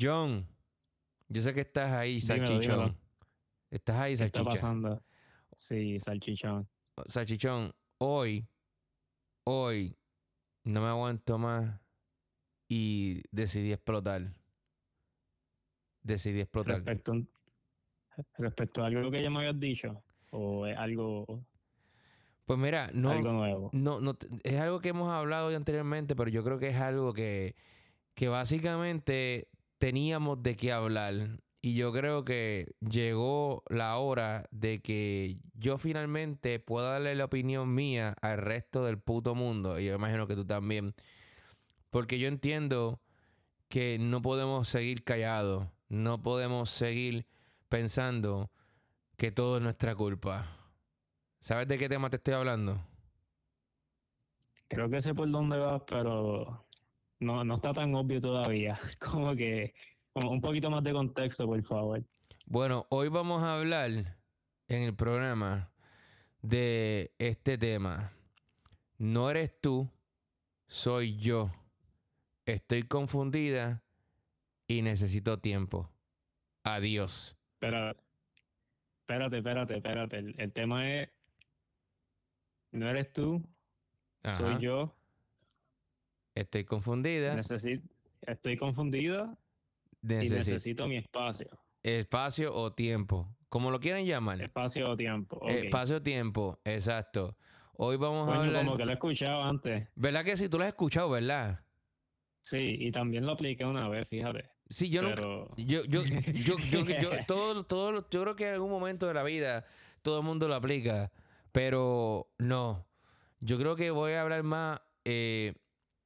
John, yo sé que estás ahí, Dímelo, salchichón. dímelo. Estás ahí, ¿Qué está pasando? Sí, salchichón. Salchichón, hoy, hoy, no me aguanto más y decidí explotar. Decidí explotar. Respecto, respecto a algo que ya me habías dicho, o es algo, Pues mira, no, algo nuevo. no, no, es algo que hemos hablado anteriormente, pero yo creo que es algo que, que básicamente teníamos de qué hablar. Y yo creo que llegó la hora de que yo finalmente pueda darle la opinión mía al resto del puto mundo. Y yo imagino que tú también. Porque yo entiendo que no podemos seguir callados. No podemos seguir pensando que todo es nuestra culpa. ¿Sabes de qué tema te estoy hablando? Creo que sé por dónde vas, pero no, no está tan obvio todavía. Como que, como un poquito más de contexto, por favor. Bueno, hoy vamos a hablar en el programa de este tema. No eres tú, soy yo. Estoy confundida y necesito tiempo. Adiós. Pero, espérate, espérate, espérate. El, el tema es, no eres tú, Ajá. soy yo. Estoy confundida. Necesi- estoy confundida y Necesito necesito mi espacio. espacio o tiempo. Como lo quieran llamar. Espacio o tiempo. Espacio o tiempo, exacto. Hoy vamos a hablar. como que lo he escuchado antes. ¿Verdad que sí? Tú lo has escuchado, ¿verdad? Sí, y también lo apliqué una vez, fíjate. Sí, yo nunca. Pero Yo, yo, yo, yo, yo, todo, todo, yo creo que en algún momento de la vida todo el mundo lo aplica, pero no. Yo creo que voy a hablar más eh,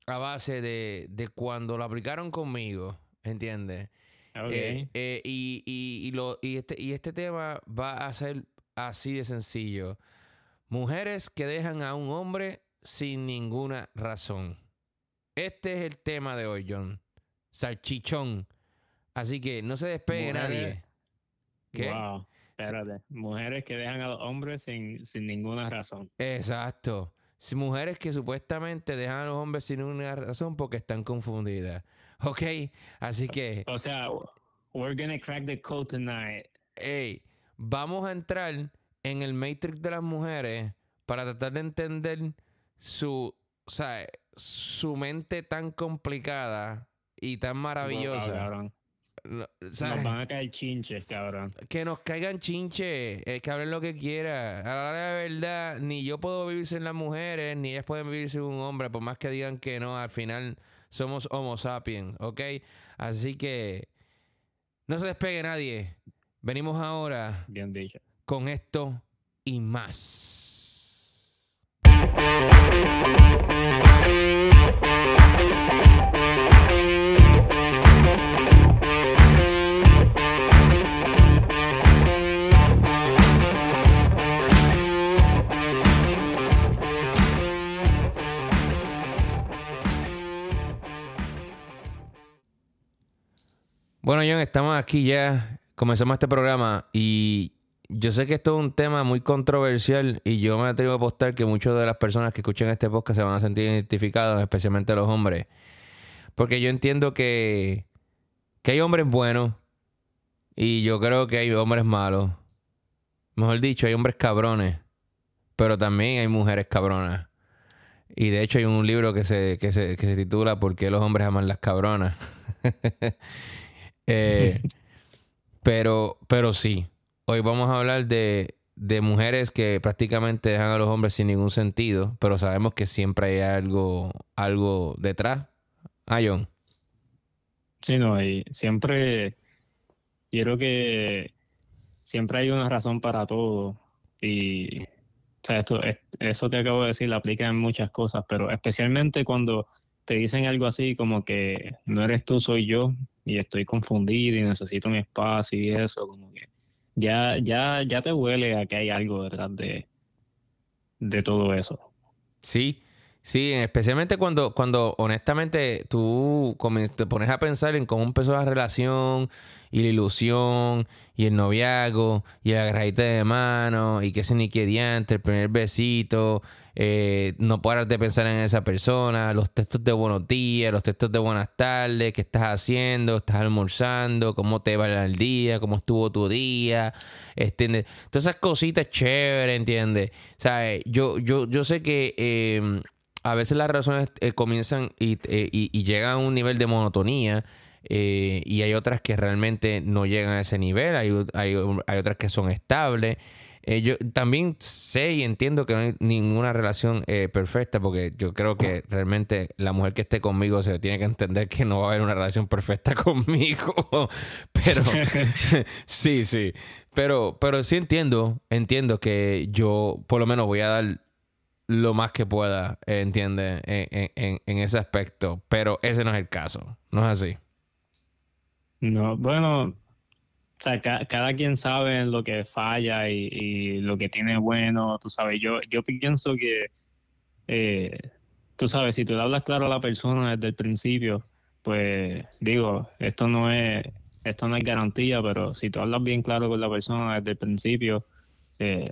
a base de, de cuando lo aplicaron conmigo, ¿entiendes? ok, Eh, eh, y, y, y, lo, y, este, y este tema va a ser así de sencillo. Mujeres que dejan a un hombre sin ninguna razón. Este es el tema de hoy, John. Salchichón. Así que no se despegue Mujeres- nadie. Wow. Espérate. Mujeres que dejan a los hombres sin, sin ninguna razón. Exacto. Mujeres que supuestamente dejan a los hombres sin ninguna razón porque están confundidas. ¿Ok? Así que... O sea, we're gonna crack the code tonight. Ey, vamos a entrar en el Matrix de las mujeres para tratar de entender su, o sea, su mente tan complicada y tan maravillosa. No, Nos van a caer chinches, cabrón. Que nos caigan chinche, eh, que hablen lo que quiera. A la hora de verdad, ni yo puedo vivir sin las mujeres, ni ellas pueden vivir sin un hombre, por más que digan que no, al final somos homo sapiens, ¿ok? Así que no se despegue nadie. Venimos ahora Bien dicho. con esto y más. Bueno, John, estamos aquí ya. Comenzamos este programa y yo sé que esto es un tema muy controversial y yo me atrevo a apostar que muchas de las personas que escuchan este podcast se van a sentir identificados, especialmente los hombres. Porque yo entiendo que, que hay hombres buenos y yo creo que hay hombres malos. Mejor dicho, hay hombres cabrones, pero también hay mujeres cabronas. Y de hecho hay un libro que se, que se, que se titula ¿Por qué los hombres aman las cabronas? Eh, pero, pero sí, hoy vamos a hablar de, de mujeres que prácticamente dejan a los hombres sin ningún sentido, pero sabemos que siempre hay algo, algo detrás. Ah, John. Sí, no, y siempre, yo creo que siempre hay una razón para todo. Y, o sea, esto, es- eso que acabo de decir lo aplica en muchas cosas, pero especialmente cuando te dicen algo así como que no eres tú, soy yo, y estoy confundido y necesito mi espacio y eso, como que ya, ya, ya te huele a que hay algo detrás de, de todo eso. Sí, Sí, especialmente cuando, cuando honestamente tú te pones a pensar en cómo empezó la relación y la ilusión y el noviazgo y el agarradita de mano y qué se ni qué diante, el primer besito, eh, no parar de pensar en esa persona, los textos de buenos días, los textos de buenas tardes, qué estás haciendo, estás almorzando, cómo te va el día, cómo estuvo tu día, ¿entiendes? Todas esas cositas chéveres, ¿entiendes? O sea, yo, yo, yo sé que... Eh, a veces las relaciones eh, comienzan eh, y, llegan a un nivel de monotonía eh, y hay otras que realmente no llegan a ese nivel, hay, hay, otras que son estables. Yo también sé y entiendo que no hay ninguna relación perfecta porque yo creo que realmente la mujer que esté conmigo se tiene que entender que no va a haber una relación perfecta conmigo. Pero sí, sí. Pero, pero sí entiendo, entiendo que yo por lo menos voy a dar lo más que pueda, entiende, en, en, ese aspecto. Pero ese no es el caso, no es así. No, bueno, o sea, cada quien sabe en lo que falla y, lo que tiene bueno, tú sabes. Yo, yo pienso que, eh, tú sabes, si tú le hablas claro a la persona desde el principio, pues digo, esto no es, esto no es garantía, pero si tú hablas bien claro con la persona desde el principio, eh,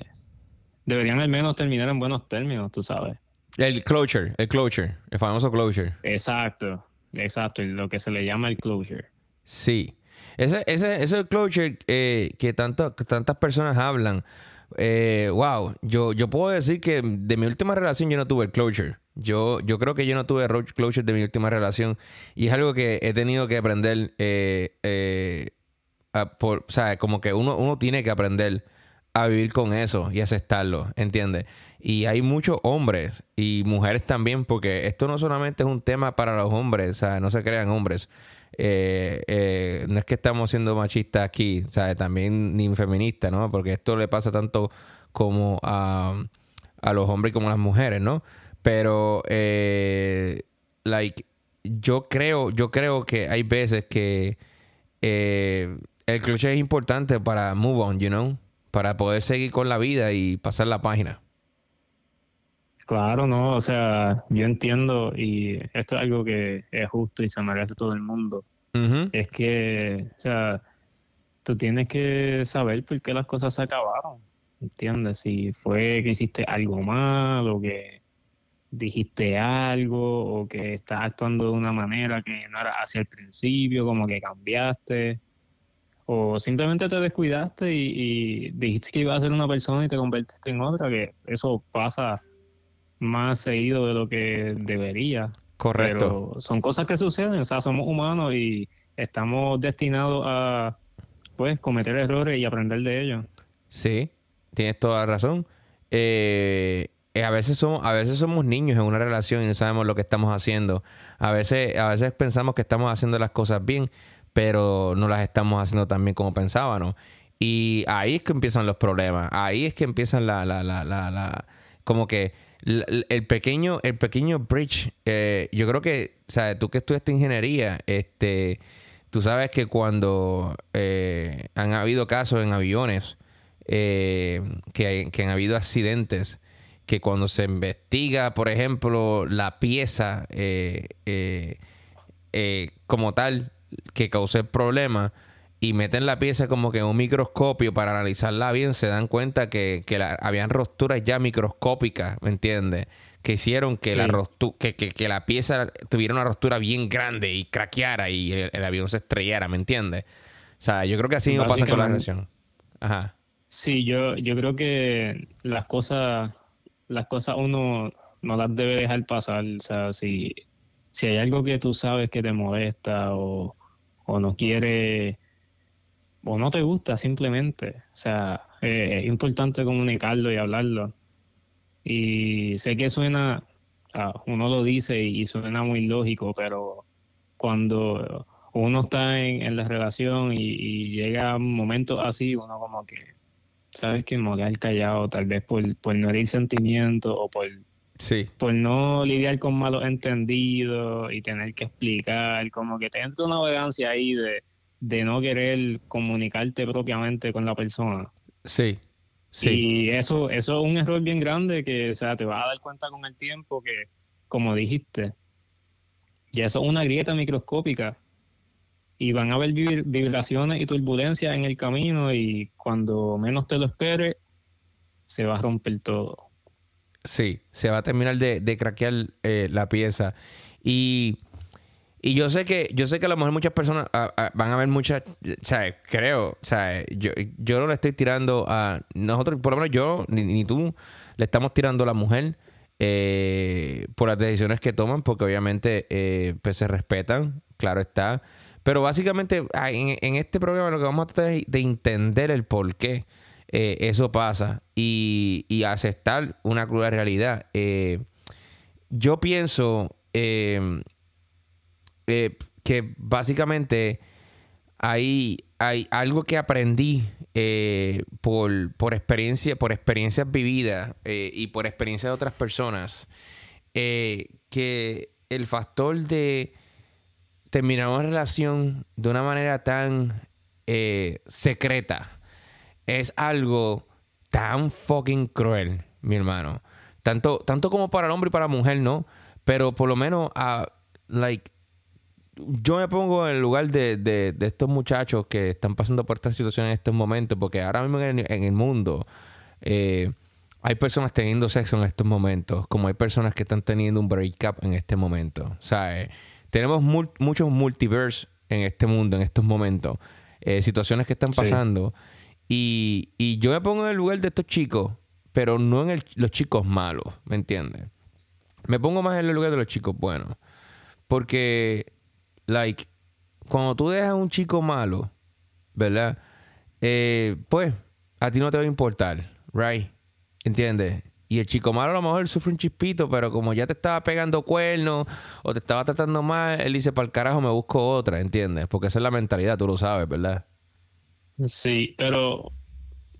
deberían al menos terminar en buenos términos, tú sabes. El closure, el closure, el famoso closure. Exacto, exacto, lo que se le llama el closure. Sí, ese, ese, ese closure eh, que tanto, tantas personas hablan. Eh, wow, yo, yo puedo decir que de mi última relación yo no tuve el closure. Yo, yo creo que yo no tuve closure de mi última relación y es algo que he tenido que aprender. Eh, eh por, o sea, como que uno, uno tiene que aprender a vivir con eso y aceptarlo, ¿entiendes? Y hay muchos hombres y mujeres también, porque esto no solamente es un tema para los hombres, o sea, no se crean hombres. Eh, eh, no es que estamos siendo machistas aquí, ¿sabes? También ni feministas, ¿no? Porque esto le pasa tanto como a, a los hombres como a las mujeres, ¿no? Pero, eh, like, yo creo, yo creo que hay veces que el clutch es importante para move on, you know? para poder seguir con la vida y pasar la página. Claro, no, o sea, yo entiendo y esto es algo que es justo y se merece todo el mundo. Es que, o sea, tú tienes que saber por qué las cosas se acabaron, ¿entiendes? Si fue que hiciste algo mal o que dijiste algo o que estás actuando de una manera que no era hacia el principio, como que cambiaste o simplemente te descuidaste y, dijiste que ibas a ser una persona y te convertiste en otra, que eso pasa más seguido de lo que debería. Correcto. Pero son cosas que suceden, o sea, somos humanos y estamos destinados a pues cometer errores y aprender de ellos. Sí, tienes toda la razón. Eh, a veces somos, a veces somos niños en una relación y no sabemos lo que estamos haciendo. A veces, a veces pensamos que estamos haciendo las cosas bien, pero no las estamos haciendo tan bien como pensábamos. Y ahí es que empiezan los problemas. Ahí es que empiezan la, la, la, la, la como que el pequeño, el pequeño bridge. Eh, yo creo que, ¿sabes? Tú que estudiaste ingeniería, este, tú sabes que cuando eh, han habido casos en aviones, eh, que, que han habido accidentes, que cuando se investiga, por ejemplo, la pieza como tal, que causó el problema y meten la pieza como que en un microscopio para analizarla bien, se dan cuenta que, que habían roturas ya microscópicas, ¿me entiendes? Que hicieron que, la que, que, la pieza tuviera una rostura bien grande y craqueara y el, avión se estrellara, ¿me entiendes? O sea, yo creo que así no pasa con la relación. Ajá. Sí, yo, yo creo que las cosas, las cosas uno no las debe dejar pasar. O sea, si, si hay algo que tú sabes que te molesta o o no quiere o no te gusta simplemente. O sea, eh, es importante comunicarlo y hablarlo. Y sé que suena, uno lo dice y, suena muy lógico, pero cuando uno está en, la relación y, llega un momento así, uno como que, ¿sabes? Que morir callado, tal vez por, por no herir sentimientos o por Sí. Por no lidiar con malos entendidos y tener que explicar, como que te entra una vagancia ahí de, de no querer comunicarte propiamente con la persona. Sí. Sí. Y eso, eso es un error bien grande que, o sea, te vas a dar cuenta con el tiempo que como dijiste, ya eso es una grieta microscópica y van a haber vibraciones y turbulencias en el camino y cuando menos te lo esperes, se va a romper todo. Sí, se va a terminar de, craquear eh, la pieza. Y, yo sé que, yo sé que a lo mejor muchas personas van a ver muchas, sea, creo, sea, yo, yo no le estoy tirando a nosotros, por lo menos yo, ni, tú, le estamos tirando a la mujer. Eh, por las decisiones que toman, porque obviamente eh, pues se respetan, claro está. Pero básicamente ah, en, este programa lo que vamos a tratar es de entender el por qué eh, eso pasa y, y, aceptar una cruda realidad. yo pienso em, que básicamente hay, hay algo que aprendí eh, por, por, experiencia, por experiencias vividas eh, y por experiencias de otras personas, eh, que el factor de terminar una relación de una manera tan secreta es algo tan fucking cruel, mi hermano. Tanto, tanto como para el hombre y para la mujer, ¿no? Pero por lo menos, a, like, yo me pongo en el lugar de, estos muchachos que están pasando por esta situación en estos momentos, porque ahora mismo en, el mundo eh, hay personas teniendo sexo en estos momentos, como hay personas que están teniendo un breakup en este momento. O sea, eh, tenemos muchos multiverse en este mundo, en estos momentos, eh, situaciones que están pasando. Y, yo me pongo en el lugar de estos chicos, pero no en los chicos malos, ¿me entiendes? Me pongo más en el lugar de los chicos buenos. Porque like, cuando tú dejas a un chico malo, ¿verdad? Eh, pues, a ti no te va a importar, right? ¿Entiendes? Y el chico malo a lo mejor sufre un chispito, pero como ya te estaba pegando cuernos o te estaba tratando mal, él dice, para el carajo me busco otra, ¿entiendes? Porque esa es la mentalidad, tú lo sabes, ¿verdad? Sí, pero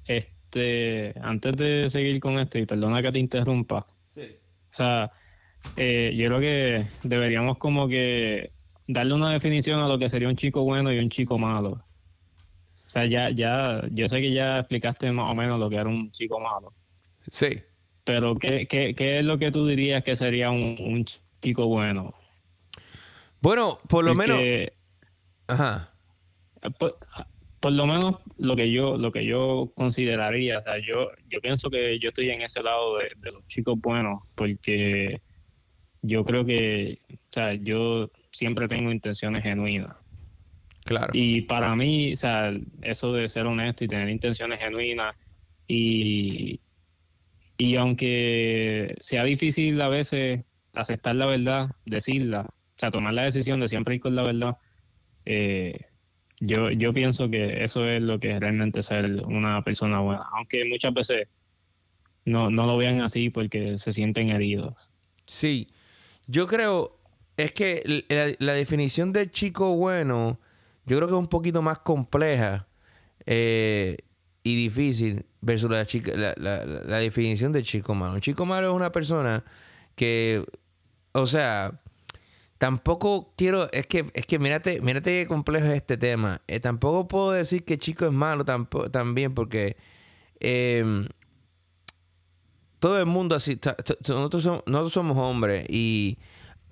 este, antes de seguir con esto, y perdona que te interrumpa. Sí. O sea, eh, yo creo que deberíamos como que darle una definición a lo que sería un chico bueno y un chico malo. O sea, ya, ya, yo sé que ya explicaste más o menos lo que era un chico malo. Sí. Pero, ¿qué, qué, qué es lo que tú dirías que sería un, chico bueno? Bueno, por lo menos. Ajá. Por, lo menos lo que yo, lo que yo consideraría, o sea, yo, yo pienso que yo estoy en ese lado de, de los chicos buenos, porque yo creo que, o sea, yo siempre tengo intenciones genuinas. Claro. Y para mí, o sea, eso de ser honesto y tener intenciones genuinas y, y aunque sea difícil a veces aceptar la verdad, decirla, o sea, tomar la decisión de siempre ir con la verdad, eh, yo, yo pienso que eso es lo que es realmente ser una persona buena, aunque muchas veces no, no lo vean así porque se sienten heridos. Sí, yo creo, es que la, definición del chico bueno, yo creo que es un poquito más compleja eh, y difícil versus la, chica, la, definición del chico malo. Un chico malo es una persona que, o sea, tampoco quiero, es que, es que mírate, mírate qué complejo es este tema. Eh, tampoco puedo decir que chico es malo también porque em, todo el mundo así, nosotros somos, nosotros somos hombres y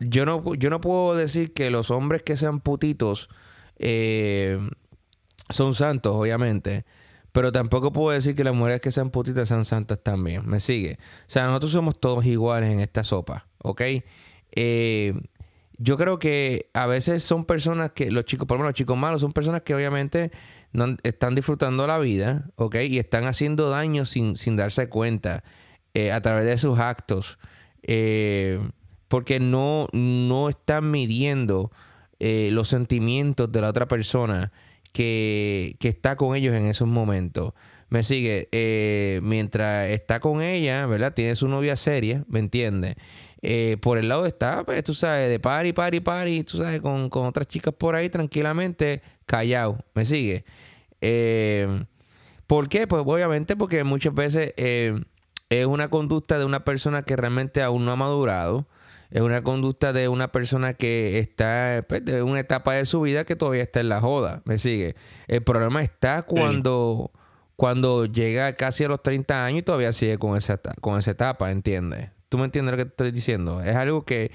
yo no, yo no puedo decir que los hombres que sean putitos eh, son santos, obviamente. Pero tampoco puedo decir que las mujeres que sean putitas sean santas también. ¿Me sigue? O sea, nosotros somos todos iguales en esta sopa, ¿ok? Eh, yo creo que a veces son personas que, los chicos, por lo menos los chicos malos, son personas que obviamente no están disfrutando la vida, ¿ok? Y están haciendo daño sin, sin darse cuenta eh, a través de sus actos. Eh, porque no, no están midiendo eh, los sentimientos de la otra persona que, está con ellos en esos momentos. Me sigue, eh, mientras está con ella, ¿verdad? Tiene su novia seria, ¿me entiendes? Eh, por el lado está, pues, tú sabes, de party, party, party, tú sabes, con, otras chicas por ahí tranquilamente, callado, ¿me sigue? ¿Por qué? Pues obviamente porque muchas veces es una conducta de una persona que realmente aún no ha madurado, es una conducta de una persona que está pues, en una etapa de su vida que todavía está en la joda. ¿Me sigue? El problema está cuando, cuando llega casi a los 30 años y todavía sigue con esa, con esa etapa, ¿entiendes? ¿Tú me entiendes lo que te estoy diciendo? Es algo que,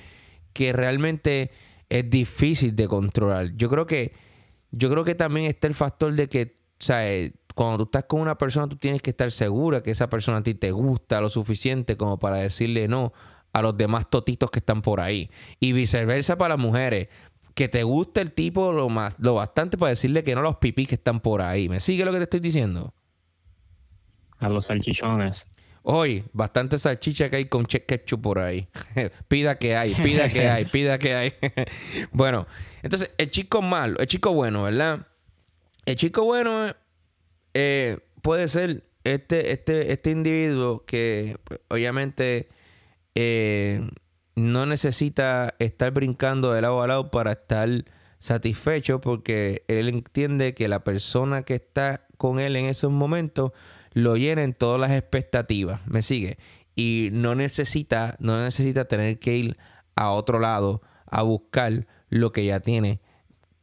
que realmente es difícil de controlar. Yo creo que, yo creo que también está el factor de que, eh, cuando tú estás con una persona, tú tienes que estar segura que esa persona a ti te gusta lo suficiente como para decirle no a los demás totitos que están por ahí. Y viceversa para las mujeres. Que te guste el tipo lo, más, lo bastante para decirle que no a los pipí que están por ahí. ¿Me sigue lo que te estoy diciendo? A los salchichones. Hoy, bastante salchicha que hay con ketchup por ahí. pida que hay, pida que hay, pida que hay. bueno, entonces, el chico malo, el chico bueno, ¿verdad? El chico bueno eh, puede ser este, este, este individuo que obviamente eh, no necesita estar brincando de lado a lado para estar satisfecho porque él entiende que la persona que está con él en esos momentos lo llena en todas las expectativas. ¿Me sigue? Y no necesita, no necesita tener que ir a otro lado a buscar lo que ya tiene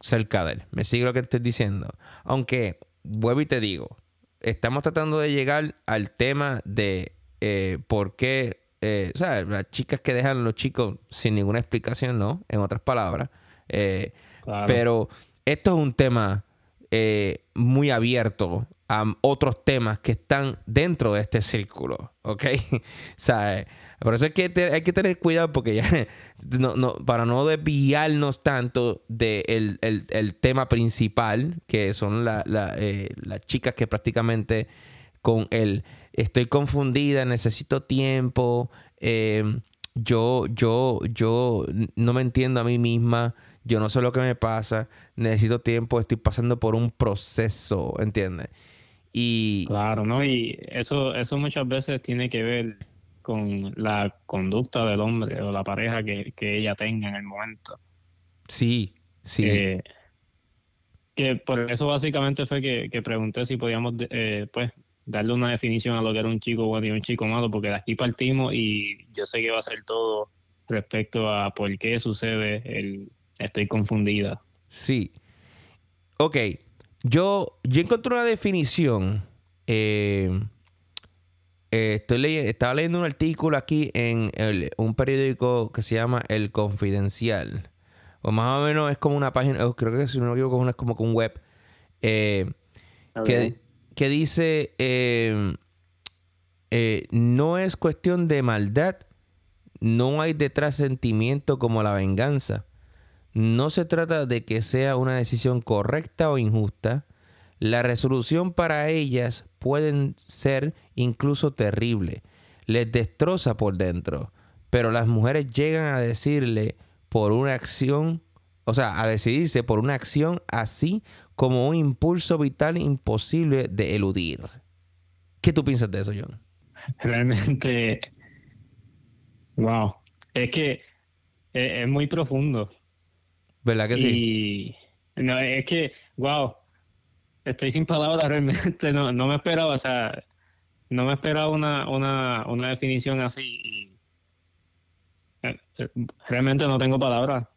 cerca de él. ¿Me sigue lo que estoy diciendo? Aunque, vuelvo y te digo, estamos tratando de llegar al tema de eh, por qué eh, ¿sabes? Las chicas que dejan a los chicos sin ninguna explicación, ¿no? En otras palabras. Eh, pero esto es un tema eh, muy abierto a otros temas que están dentro de este círculo, ¿ok? ¿Sabes? Por eso hay que, hay que tener cuidado porque ya, no, para no desviarnos tanto del de el, tema principal, que son las chicas que prácticamente con el estoy confundida, necesito tiempo, em, yo, yo, yo no me entiendo a mí misma, yo no sé lo que me pasa, necesito tiempo, estoy pasando por un proceso, ¿entiendes? Y... Claro, ¿no? Y eso, eso muchas veces tiene que ver con la conducta del hombre o la pareja que, ella tenga en el momento. Sí, sí. Eh, que por eso básicamente fue que, pregunté si podíamos, eh, pues, darle una definición a lo que era un chico bueno y un chico malo, porque de aquí partimos y yo sé que va a ser todo respecto a por qué sucede el estoy confundida. Sí. Ok. Yo, yo encontré una definición. Eh, eh, estoy leyendo, estaba leyendo un artículo aquí en un periódico que se llama El Confidencial. O más o menos es como una página, creo que si no me equivoco es como un web. Eh, que, que dice, em, eh, no es cuestión de maldad, no hay detrás sentimiento como la venganza. No se trata de que sea una decisión correcta o injusta. La resolución para ellas pueden ser incluso terrible. Les destroza por dentro. Pero las mujeres llegan a decirle por una acción, o sea, a decidirse por una acción así como un impulso vital imposible de eludir. ¿Qué tú piensas de eso, John? Realmente, wow, es que es, muy profundo. ¿Verdad que sí? Y no, es que, wow, estoy sin palabras realmente, no, no me esperaba, o sea, no me esperaba una, una, una definición así. Eh, eh, realmente no tengo palabras.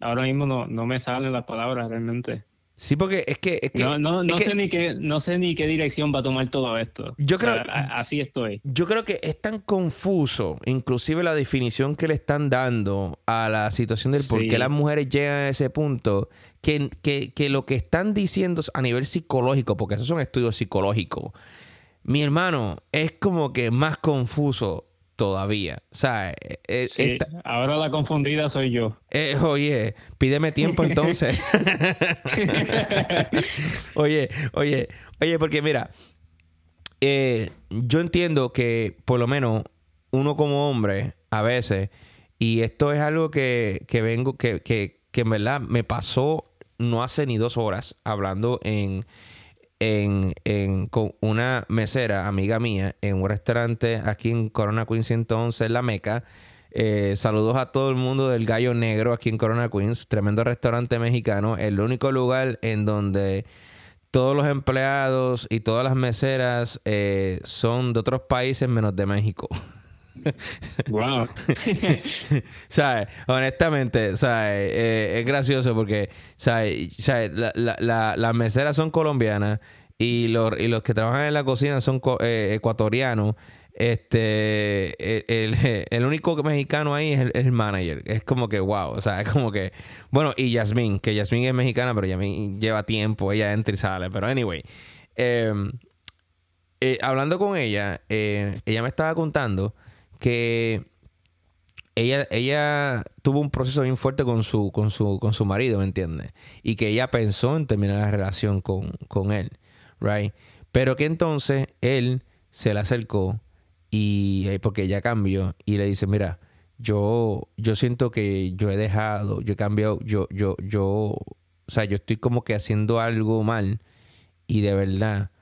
Ahora mismo no, no me salen las palabras realmente. Sí, porque es que... no, no, no sé ni qué, no sé ni qué dirección va a tomar todo esto. Yo creo... así estoy. Yo creo que es tan confuso, inclusive la definición que le están dando a la situación del por qué las mujeres llegan a ese punto, que, que, que lo que están diciendo a nivel psicológico, porque esos son estudios psicológicos, mi hermano, es como que más confuso todavía. O sea, eh, eh, ahora la confundida soy yo. Eh, oye, pídeme tiempo entonces. oye, oye, oye, porque mira, yo entiendo que por lo menos uno como hombre, a veces, y esto es algo que, que vengo, que, que, que en verdad me pasó no hace ni dos horas hablando en en, con una mesera, amiga mía, en un restaurante aquí en Corona Queens 111, en La Meca. Eh, saludos a todo el mundo del Gallo Negro aquí en Corona Queens, tremendo restaurante mexicano, el único lugar en donde todos los empleados y todas las meseras eh, son de otros países menos de México. wow. ¿Sabes? Honestamente, ¿sabes? Eh, es gracioso porque, ¿sabes? las meseras son colombianas y los, y los que trabajan en la cocina son eh, ecuatorianos. Este, el, único mexicano ahí es el, manager. Es como que, wow, o sea, es como que... Bueno, y Yasmín, que Yasmín es mexicana, pero Yasmín lleva tiempo, ella entra y sale. Pero anyway, em, eh, hablando con ella, ella me estaba contando que ella, ella tuvo un proceso bien fuerte con su, con su, con su marido, ¿me entiendes? Y que ella pensó en terminar la relación con, con él, right? Pero que entonces él se le acercó y eh, porque ella cambió y le dice, mira, yo, yo siento que yo he dejado, yo he cambiado, yo, yo, yo, o sea, yo estoy como que haciendo algo mal y de verdad,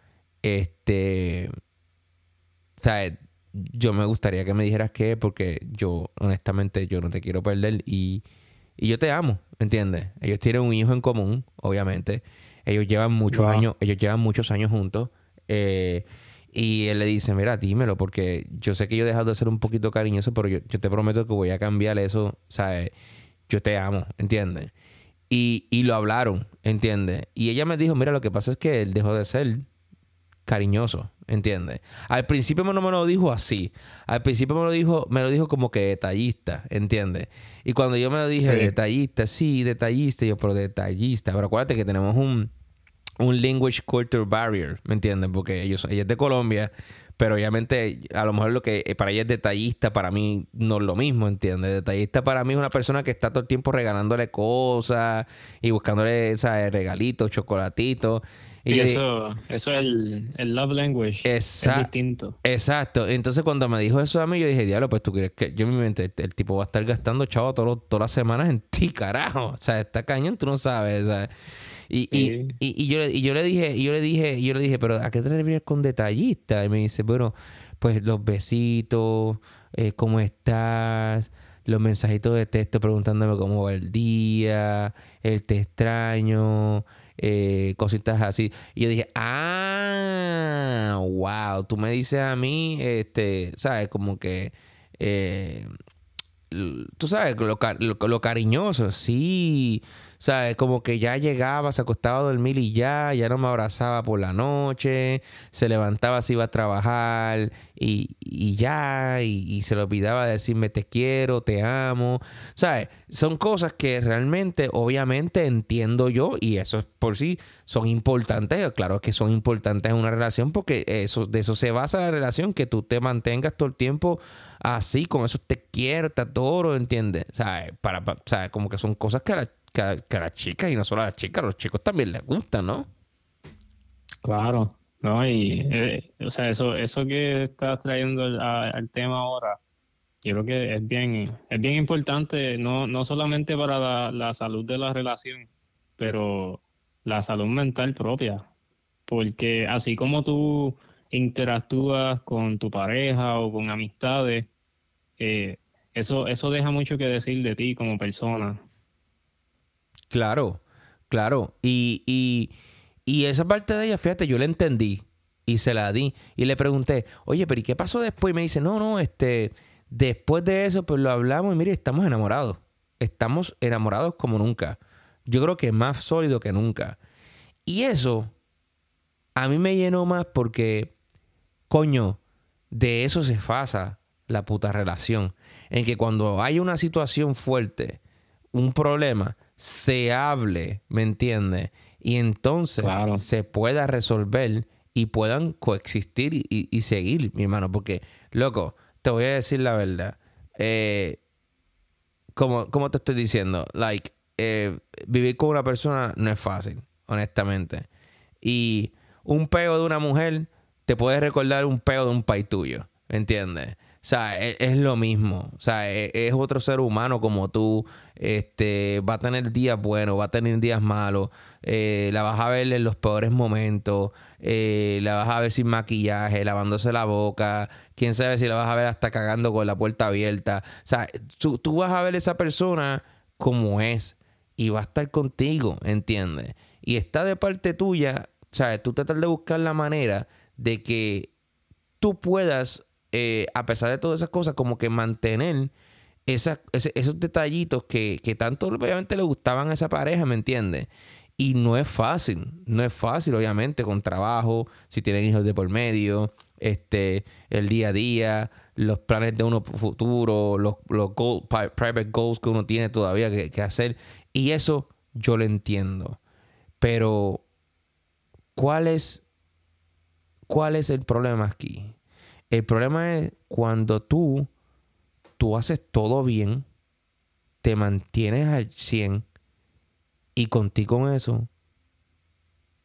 este, o yo me gustaría que me dijeras qué, porque yo, honestamente, yo no te quiero perder y, y yo te amo, ¿entiendes? Ellos tienen un hijo en común, obviamente. Ellos llevan muchos años, ellos llevan muchos años juntos. Eh, y él le dice, mira, dímelo, porque yo sé que yo he dejado de ser un poquito cariñoso, pero yo, yo te prometo que voy a cambiar eso, ¿sabes? Yo te amo, ¿entiendes? Y, y lo hablaron, ¿entiendes? Y ella me dijo, mira, lo que pasa es que él dejó de ser cariñoso, ¿entiendes? Al principio no me lo dijo así. Al principio me lo dijo, me lo dijo como que detallista, ¿entiendes? Y cuando yo me lo dije detallista, sí, detallista, yo, pero detallista. Pero acuérdate que tenemos un, un language culture barrier, ¿me entiendes? Porque ellos, ella es de Colombia, pero obviamente a lo mejor lo que para ella es detallista, para mí no es lo mismo, ¿entiendes? Detallista para mí es una persona que está todo el tiempo regalándole cosas y buscándole ¿sabes? regalitos, chocolatitos. Y, eso, eso es el, el, love language. es distinto. Exacto. Entonces, cuando me dijo eso a mí, yo dije, diablo, pues tú crees que. Yo me mente, el, tipo va a estar gastando, chavo, todas las semanas en ti, carajo. O sea, está cañón, tú no sabes. ¿sabes? Y, y, y, yo, y yo le dije, y yo le dije, y yo le dije, pero ¿a qué te refieres con detallista? Y me dice, bueno, pues los besitos, eh, cómo estás, los mensajitos de texto preguntándome cómo va el día, el te extraño, eh, cositas así. Y yo dije, ah, wow, tú me dices a mí, este, ¿sabes? Como que, eh, tú sabes, lo, lo, lo cariñoso, sí. ¿Sabes? Como que ya llegaba, se acostaba a dormir y ya, ya no me abrazaba por la noche, se levantaba, se iba a trabajar y, y ya, y, se le olvidaba decirme te quiero, te amo, ¿sabes? Son cosas que realmente, obviamente, entiendo yo y eso es por sí son importantes, claro que son importantes en una relación porque eso, de eso se basa la relación, que tú te mantengas todo el tiempo así, con eso te quiero, te adoro, ¿entiendes? ¿Sabes? Para, para, ¿sabes? Como que son cosas que la que a, las chicas y no solo a las chicas, a los chicos también les gusta, ¿no? Claro, no, y eh, o sea, eso, eso que estás trayendo al, tema ahora, yo creo que es bien, es bien importante, no, no solamente para la, salud de la relación, pero la salud mental propia. Porque así como tú interactúas con tu pareja o con amistades, eh, eso, eso deja mucho que decir de ti como persona. Claro, claro. Y, y, y esa parte de ella, fíjate, yo la entendí y se la di. Y le pregunté, oye, pero ¿y qué pasó después? Y me dice, no, no, este, después de eso, pues lo hablamos y mire, estamos enamorados. Estamos enamorados como nunca. Yo creo que más sólido que nunca. Y eso a mí me llenó más porque, coño, de eso se pasa la puta relación. En que cuando hay una situación fuerte, un problema, se hable, ¿me entiendes? Y entonces se pueda resolver y puedan coexistir y, seguir, mi hermano. Porque, loco, te voy a decir la verdad. Eh, como, como te estoy diciendo, like, eh, vivir con una persona no es fácil, honestamente. Y un peo de una mujer te puede recordar un peo de un país tuyo, ¿me entiendes? O sea, e, es, lo mismo. O sea, e, es, otro ser humano como tú. Este, va a tener días buenos, va a tener días malos. Eh, la vas a ver en los peores momentos. Eh, la vas a ver sin maquillaje, lavándose la boca. Quién sabe si la vas a ver hasta cagando con la puerta abierta. O sea, tú, tú vas a ver esa persona como es. Y va a estar contigo, ¿entiendes? Y está de parte tuya. O sea, tú tratas de buscar la manera de que tú puedas eh, a pesar de todas esas cosas, como que mantener esos detallitos que, tanto obviamente le gustaban a esa pareja, ¿me entiendes? Y no es fácil, no es fácil, obviamente, con trabajo, si tienen hijos de por medio, este, el día a día, los planes de uno futuro, los, los private goals que uno tiene todavía que, que hacer. Y eso yo lo entiendo. Pero, ¿cuál es, ¿cuál es el problema aquí? El problema es cuando tú, tú haces todo bien, te mantienes al 100 y contigo con eso,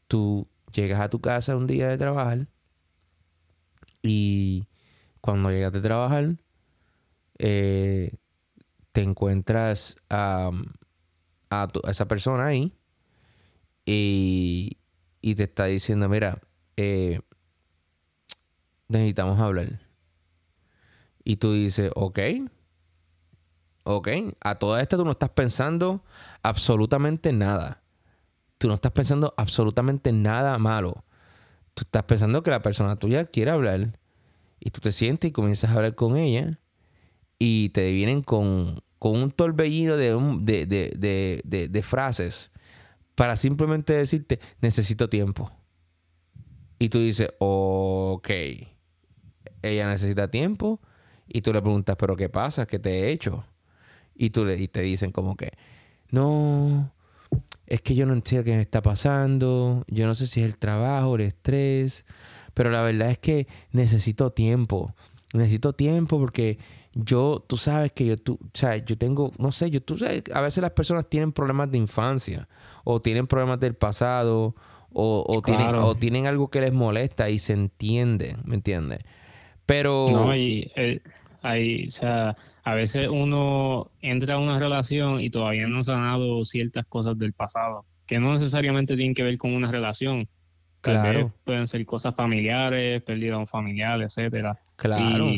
tú llegas a tu casa un día de trabajar y cuando llegas de trabajar, eh, te encuentras a, a, esa persona ahí y, y, te está diciendo, mira, eh, necesitamos hablar. Y tú dices, ok, ok, a toda esta tú no estás pensando absolutamente nada. Tú no estás pensando absolutamente nada malo. Tú estás pensando que la persona tuya quiere hablar y tú te sientes y comienzas a hablar con ella y te vienen con, un torbellino de, de, de, frases para simplemente decirte, necesito tiempo. Y tú dices, ok, ella necesita tiempo. Y tú le preguntas, pero ¿qué pasa? ¿Qué te he hecho? Y, tú le, y te dicen como que, no, es que yo no entiendo qué me está pasando, yo no sé si es el trabajo, el estrés, pero la verdad es que necesito tiempo. Necesito tiempo porque yo, tú sabes que yo, tú, o sea, yo tengo, no sé, yo, tú sabes, a veces las personas tienen problemas de infancia o tienen problemas del pasado o, o, tienen, o tienen algo que les molesta y se entiende, ¿me entiendes? Pero... No, y eh, hay, o sea, a veces uno entra a una relación y todavía no ha sanado ciertas cosas del pasado, que no necesariamente tienen que ver con una relación, Claro. pueden ser cosas familiares, pérdida de un familiar, etcétera. Claro.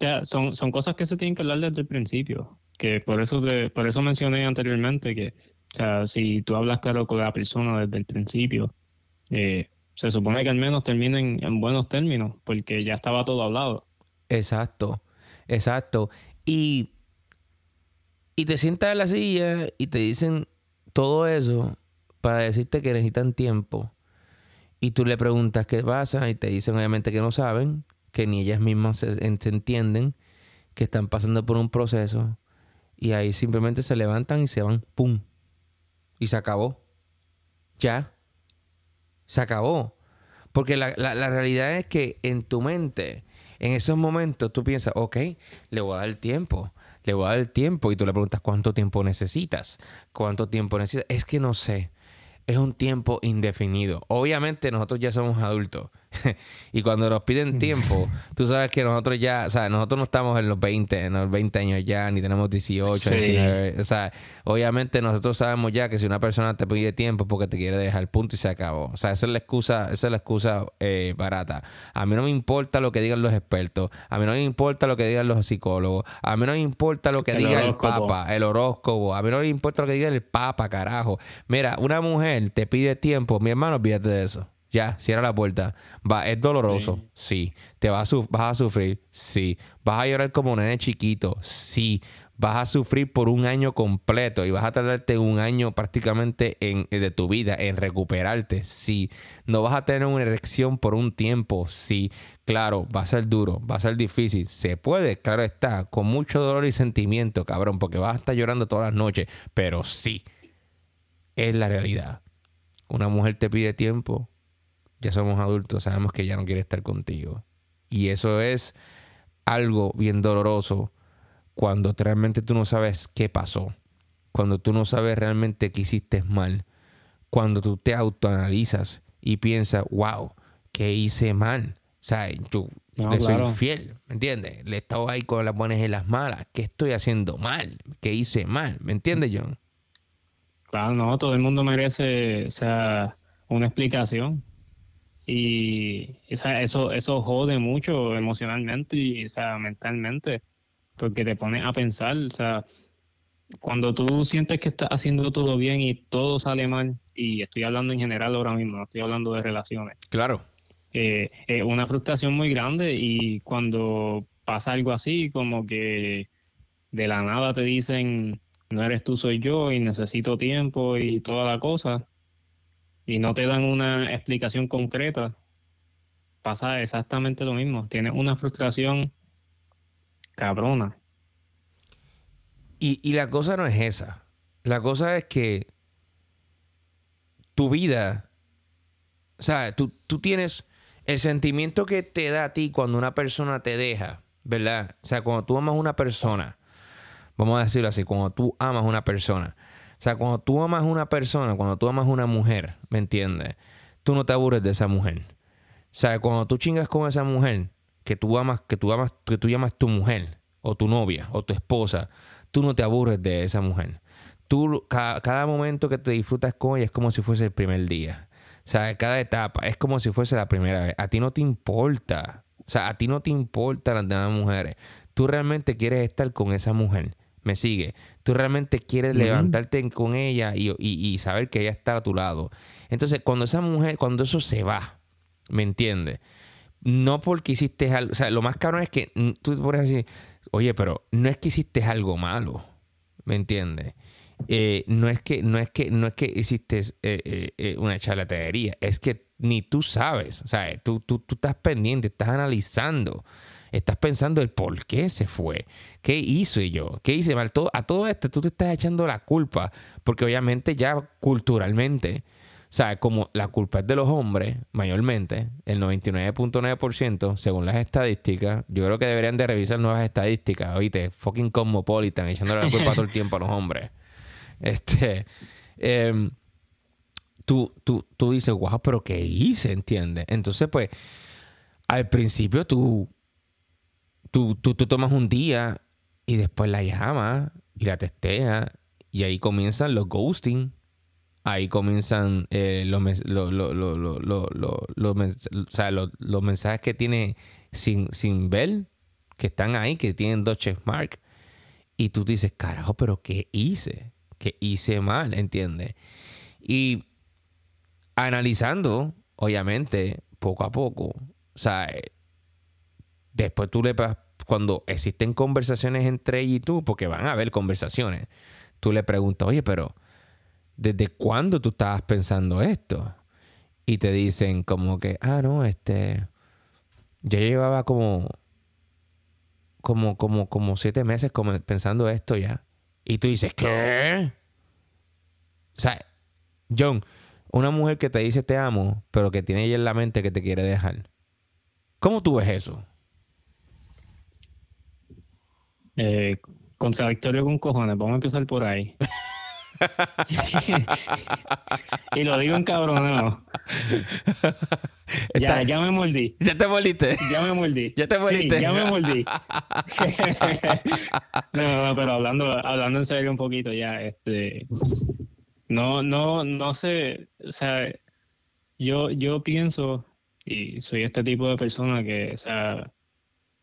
ya, son, son cosas que se tienen que hablar desde el principio. Que por eso por eso mencioné anteriormente que, o sea, si tú hablas claro con la persona desde el principio, eh, se supone que al menos terminen en buenos términos, porque ya estaba todo hablado. Exacto, exacto. Y, y te sientas en la silla y te dicen todo eso para decirte que necesitan tiempo y tú le preguntas qué pasa y te dicen obviamente que no saben, que ni ellas mismas se, entienden, que están pasando por un proceso y ahí simplemente se levantan y se van, ¡pum! Y se acabó. Ya. Se acabó. Porque la, la, realidad es que en tu mente, en esos momentos, tú piensas, ok, le voy a dar tiempo, le voy a dar tiempo. Y tú le preguntas, ¿cuánto tiempo necesitas? ¿Cuánto tiempo necesitas? Es que no sé es un tiempo indefinido. Obviamente nosotros ya somos adultos. y cuando nos piden tiempo, tú sabes que nosotros ya, o sea, nosotros no estamos en los 20, en los 20 años ya, ni tenemos 18, 19. O sea, obviamente nosotros sabemos ya que si una persona te pide tiempo porque te quiere dejar punto y se acabó. O sea, esa es la excusa, esa es la excusa eh, barata. A mí no me importa lo que digan los expertos, a mí no me importa lo que digan los psicólogos, a mí no me importa lo que diga el papa, el horóscopo, a mí no me importa lo que diga el papa, carajo. Mira, una mujer te pide tiempo, mi hermano, olvídate de eso. Ya, cierra la puerta. Va, ¿Es doloroso? Sí. ¿Te vas a, vas a sufrir? Sí. ¿Vas a llorar como un nene chiquito? Sí. ¿Vas a sufrir por un año completo y vas a tardarte un año prácticamente en, de tu vida en recuperarte? Sí. ¿No vas a tener una erección por un tiempo? Sí. Claro, va a ser duro, va a ser difícil. Se puede, claro está, con mucho dolor y sentimiento, cabrón, porque vas a estar llorando todas las noches, pero sí. Es la realidad. Una mujer te pide tiempo, ya somos adultos, sabemos que ya no quiere estar contigo. Y eso es algo bien doloroso cuando realmente tú no sabes qué pasó, cuando tú no sabes realmente qué hiciste mal, cuando tú te autoanalizas y piensas, wow, ¿qué hice mal? O sea, yo le soy infiel, ¿me entiendes? Le he estado ahí con las buenas y las malas. ¿Qué estoy haciendo mal? ¿Qué hice mal? ¿Me entiendes, John? Claro, no, todo el mundo merece, o sea, una explicación y eso, eso jode mucho emocionalmente y o sea, mentalmente, porque te pones a pensar, o sea, cuando tú sientes que estás haciendo todo bien y todo sale mal, y estoy hablando en general ahora mismo, no estoy hablando de relaciones. Claro. Eh, es una frustración muy grande y cuando pasa algo así, como que de la nada te dicen, no eres tú, soy yo y necesito tiempo y toda la cosa, y no te dan una explicación concreta, pasa exactamente lo mismo. Tienes una frustración cabrona. Y, y la cosa no es esa. La cosa es que tu vida, o sea, tú, tú tienes el sentimiento que te da a ti cuando una persona te deja, ¿verdad? O sea, cuando tú amas a una persona, vamos a decirlo así, cuando tú amas a una persona. O sea, cuando tú amas una persona, cuando tú amas una mujer, ¿me entiendes? Tú no te aburres de esa mujer. O sea, cuando tú chingas con esa mujer, que tú amas, que tú amas, que tú llamas tu mujer, o tu novia, o tu esposa, tú no te aburres de esa mujer. Tú, cada, cada momento que te disfrutas con ella es como si fuese el primer día. O sea, cada etapa es como si fuese la primera vez. A ti no te importa. O sea, a ti no te importa las demás mujeres. Tú realmente quieres estar con esa mujer. Me sigue. Tú realmente quieres levantarte con ella y, y, saber que ella está a tu lado. Entonces, cuando esa mujer, cuando eso se va, ¿me entiendes? No porque hiciste algo. O sea, lo más caro es que tú te puedes decir, oye, pero no es que hiciste algo malo. ¿Me entiendes? Eh, no es que no es que no es que hiciste eh, eh, una charlatanería es que ni tú sabes o sea tú, tú, tú estás pendiente estás analizando estás pensando el por qué se fue qué hizo yo qué hice mal todo, a todo esto tú te estás echando la culpa porque obviamente ya culturalmente sea, como la culpa es de los hombres, mayormente, el 99.9%, según las estadísticas, yo creo que deberían de revisar nuevas estadísticas. Oíste, fucking cosmopolitan, echándole la culpa todo el tiempo a los hombres. Este, em, tú, tú, tú dices, wow, pero ¿qué hice? ¿Entiendes? Entonces, pues, al principio tú, tú, tú, tú tomas un día y después la llamas y la testeas y ahí comienzan los ghosting. Ahí comienzan los, los, mensajes que tiene sin, sin ver, que están ahí, que tienen dos check mark. Y tú dices, carajo, pero ¿qué hice? que hice mal, ¿entiendes? Y analizando, obviamente, poco a poco, o sea, después tú le cuando existen conversaciones entre ella y tú, porque van a haber conversaciones, tú le preguntas, oye, pero ¿desde cuándo tú estabas pensando esto? Y te dicen como que, ah, no, este, ya llevaba como, como, como, como siete meses pensando esto ya. Y tú dices, ¿qué? O sea, John, una mujer que te dice te amo, pero que tiene ella en la mente que te quiere dejar. ¿Cómo tú ves eso? Eh, contradictorio con cojones, vamos a empezar por ahí. y lo digo en cabrón, Ya, ya me mordí. Ya te mordiste. Ya me mordí. Ya te mordiste. ya me mordí. no, no, pero hablando, hablando en serio un poquito ya, este no, no, no sé, o sea, yo, yo pienso, y soy este tipo de persona que, o sea,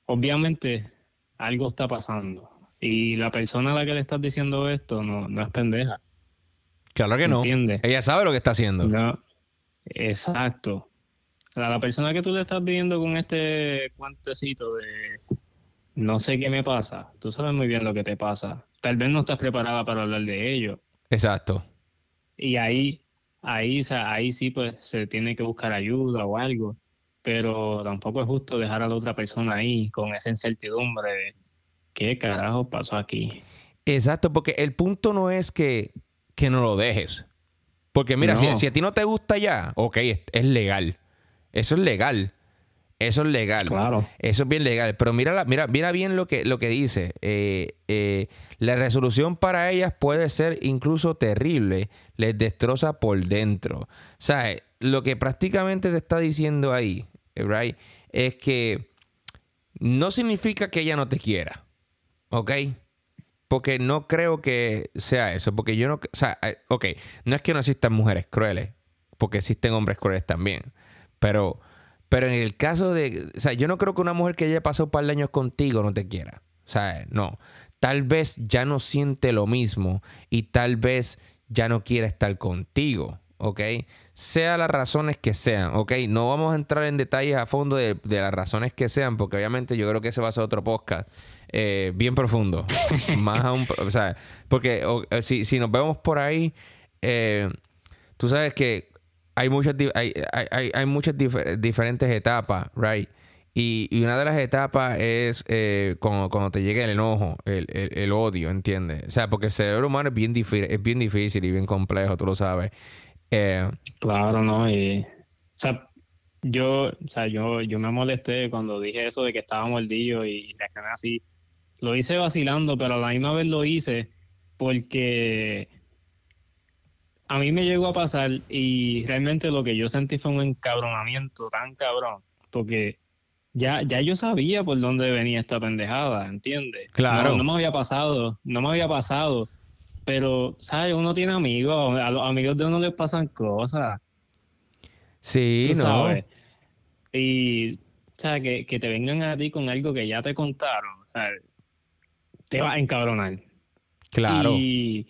obviamente algo está pasando. Y la persona a la que le estás diciendo esto no, no es pendeja. Claro que no. Ella sabe lo que está haciendo. No, exacto. la persona que tú le estás viendo con este cuantecito de no sé qué me pasa, tú sabes muy bien lo que te pasa. Tal vez no estás preparada para hablar de ello. Exacto. Y ahí, ahí, ahí sí pues se tiene que buscar ayuda o algo. Pero tampoco es justo dejar a la otra persona ahí con esa incertidumbre de qué carajo pasó aquí. Exacto, porque el punto no es que, que no lo dejes. Porque mira, si, si, a ti no te gusta ya, ok, es legal. Eso es legal. Eso es legal. Claro. Eso es bien legal. Pero mira, mira, mira bien lo que, lo que dice. Eh, eh, la resolución para ellas puede ser incluso terrible. Les destroza por dentro. O sea, lo que prácticamente te está diciendo ahí, right, es que no significa que ella no te quiera. ¿Ok? Porque no creo que sea eso. Porque yo no. O sea, eh, ok, no es que no existan mujeres crueles. Porque existen hombres crueles también. Pero pero en el caso de, o sea, yo no creo que una mujer que haya pasado un par de años contigo no te quiera. O sea, no. Tal vez ya no siente lo mismo y tal vez ya no quiera estar contigo, ¿ok? Sea las razones que sean, ¿ok? No vamos a entrar en detalles a fondo de, las razones que sean, porque obviamente yo creo que ese va a ser otro podcast eh, bien profundo. Más aún, o sea, porque si, si, nos vemos por ahí, eh, tú sabes que hay muchas, hay, hay, hay muchas diferentes etapas, right? Y, y, una de las etapas es eh, cuando, cuando, te llega el enojo, el, el, odio, ¿entiendes? O sea, porque el cerebro humano es bien, es bien difícil y bien complejo, tú lo sabes. Eh, claro, ¿no? Y, o sea, yo, o sea, yo, yo me molesté cuando dije eso de que estaba mordido y reaccioné así. Lo hice vacilando, pero a la misma vez lo hice porque a mí me llegó a pasar y realmente lo que yo sentí fue un encabronamiento tan cabrón, porque ya, ya yo sabía por dónde venía esta pendejada, ¿entiendes? Claro. No, me había pasado, no me había pasado, pero, ¿sabes? Uno tiene amigos, a los amigos de uno les pasan cosas. Sí, no. Sabes? Y, o sea, que, que te vengan a ti con algo que ya te contaron, o sea, te va a encabronar. Claro. Y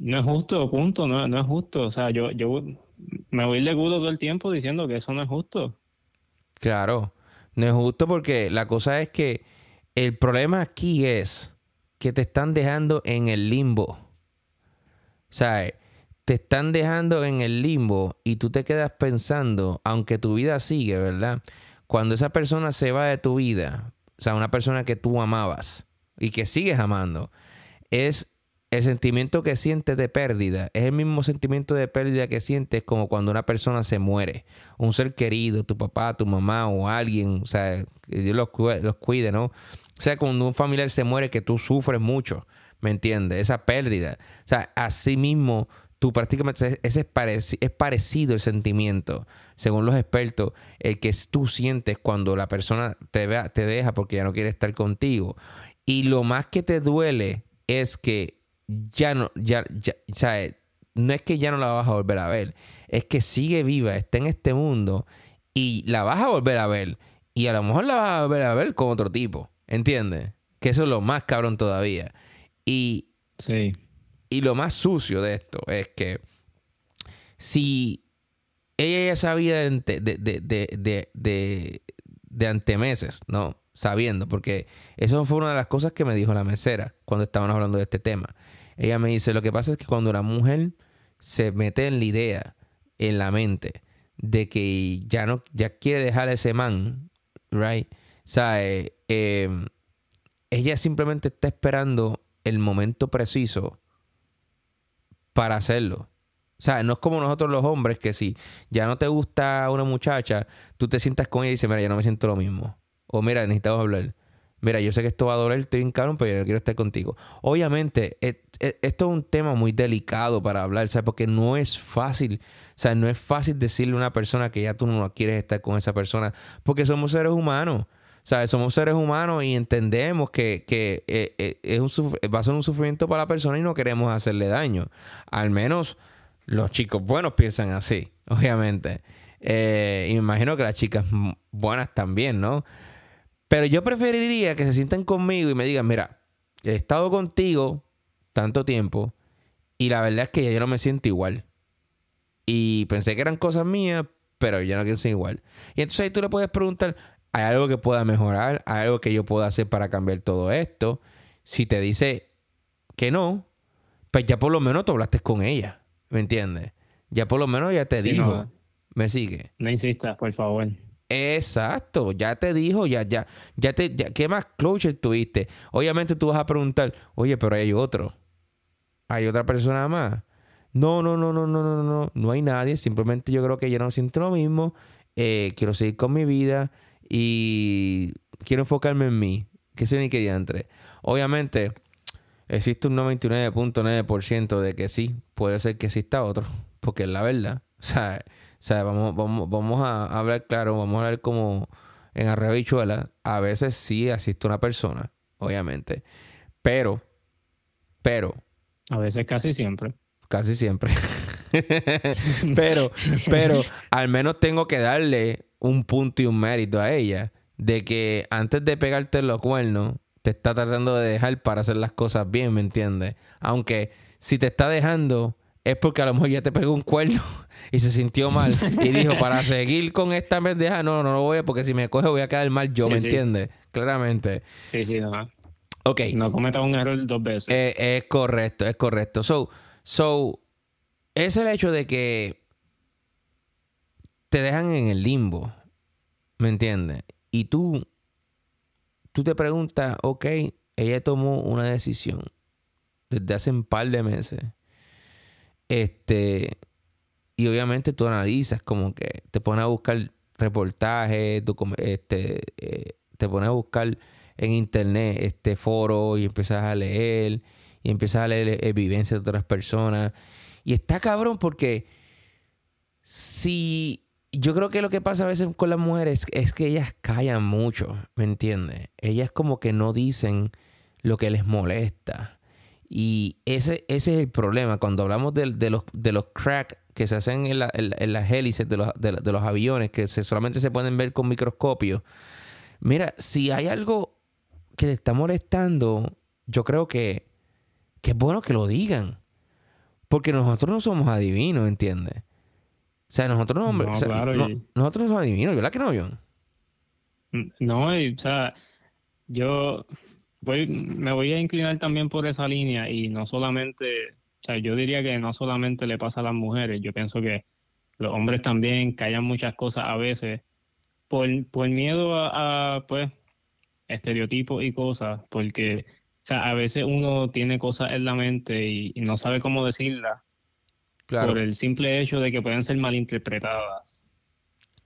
no es justo, punto, no, no es justo. O sea, yo, yo me voy de culo todo el tiempo diciendo que eso no es justo. Claro, no es justo porque la cosa es que el problema aquí es que te están dejando en el limbo. O te están dejando en el limbo y tú te quedas pensando, aunque tu vida sigue, ¿verdad? Cuando esa persona se va de tu vida, o sea, una persona que tú amabas y que sigues amando, es el sentimiento que sientes de pérdida es el mismo sentimiento de pérdida que sientes como cuando una persona se muere. Un ser querido, tu papá, tu mamá o alguien, o sea, que Dios los, cuide, ¿no? O sea, cuando un familiar se muere que tú sufres mucho, ¿me entiendes? Esa pérdida. O sea, así mismo tú prácticamente, ese es, parecido el sentimiento, según los expertos, el que tú sientes cuando la persona te, te deja porque ya no quiere estar contigo. Y lo más que te duele es que ya no, ya, ya, o sea, no es que ya no la vas a volver a ver, es que sigue viva, está en este mundo y la vas a volver a ver. Y a lo mejor la vas a volver a ver con otro tipo, ¿entiendes? Que eso es lo más cabrón todavía. Y, sí. y lo más sucio de esto es que si ella ya sabía de, de, de, de, de antemeses, ¿no? Sabiendo, porque eso fue una de las cosas que me dijo la mesera cuando estábamos hablando de este tema. Ella me dice, lo que pasa es que cuando una mujer se mete en la idea, en la mente, de que ya no, ya quiere dejar ese man, right? O sea, eh, em, ella simplemente está esperando el momento preciso para hacerlo. O sea, no es como nosotros los hombres que si ya no te gusta una muchacha, tú te sientas con ella y dices, mira, ya no me siento lo mismo. O mira, necesitamos hablar mira, yo sé que esto va a doler, estoy bien caro, pero yo quiero estar contigo. Obviamente, esto es un tema muy delicado para hablar, ¿sabes? Porque no es fácil, o sea, no es fácil decirle a una persona que ya tú no quieres estar con esa persona, porque somos seres humanos. ¿Sabes? Somos seres humanos y entendemos que, que eh, eh, es un, va a ser un sufrimiento para la persona y no queremos hacerle daño. Al menos los chicos buenos piensan así, obviamente. Eh, y me imagino que las chicas buenas también, ¿no? Pero yo preferiría que se sienten conmigo y me digan, mira, he estado contigo tanto tiempo y la verdad es que ya yo no me siento igual. Y pensé que eran cosas mías, pero ya no quiero ser igual. Y entonces ahí tú le puedes preguntar, ¿hay algo que pueda mejorar? ¿Hay algo que yo pueda hacer para cambiar todo esto? Si te dice que no, pues ya por lo menos tú hablaste con ella. ¿Me entiendes? Ya por lo menos ya te dijo. ¿Me sigue? No insistas, por favor. Exacto, ya te dijo, ya, ya, ya te, ¿qué más closure tuviste? Obviamente tú vas a preguntar, oye, pero hay otro, hay otra persona más. No, no, no, no, no, no, no, no hay nadie, simplemente yo creo que yo no siento lo mismo, eh, quiero seguir con mi vida y quiero enfocarme en mí, que sé ni qué entre. Obviamente, existe un 99.9% de que sí, puede ser que exista otro, porque es la verdad. O sea, o sea, vamos, vamos, vamos a hablar claro, vamos a hablar como en arrebichuela. A veces sí asiste una persona, obviamente. Pero, pero. A veces casi siempre. Casi siempre. pero, pero, al menos tengo que darle un punto y un mérito a ella de que antes de pegarte los cuernos, te está tratando de dejar para hacer las cosas bien, ¿me entiendes? Aunque si te está dejando es porque a lo mejor ya te pegó un cuerno y se sintió mal. Y dijo, para seguir con esta pendeja, no, no lo voy a, porque si me coge voy a quedar mal yo, ¿me entiendes? Claramente. Sí, sí, no. Ok. No cometas un error dos veces. Eh, es correcto, es correcto. So, so, es el hecho de que te dejan en el limbo, ¿me entiendes? Y tú, tú te preguntas, ok, ella tomó una decisión desde hace un par de meses. Este, y obviamente tú analizas como que te pones a buscar reportajes, este, eh, te pones a buscar en internet este foro y empiezas a leer y empiezas a leer evidencias de otras personas. Y está cabrón porque si yo creo que lo que pasa a veces con las mujeres es que ellas callan mucho, ¿me entiendes? Ellas como que no dicen lo que les molesta. Y ese, ese es el problema. Cuando hablamos de, los, de los cracks que se hacen en, las hélices de los, aviones, que solamente se pueden ver con microscopio. Mira, si hay algo que te está molestando, yo creo que, que es bueno que lo digan. Porque nosotros no somos adivinos, ¿entiendes? O sea, nosotros no, nosotros no somos adivinos, ¿verdad que no, John? No, o sea, yo voy, me voy a inclinar también por esa línea y no solamente, o sea, yo diría que no solamente le pasa a las mujeres, yo pienso que los hombres también callan muchas cosas a veces por, por miedo a, pues, estereotipos y cosas, porque, o sea, a veces uno tiene cosas en la mente y, no sabe cómo decirlas. Por el simple hecho de que pueden ser malinterpretadas.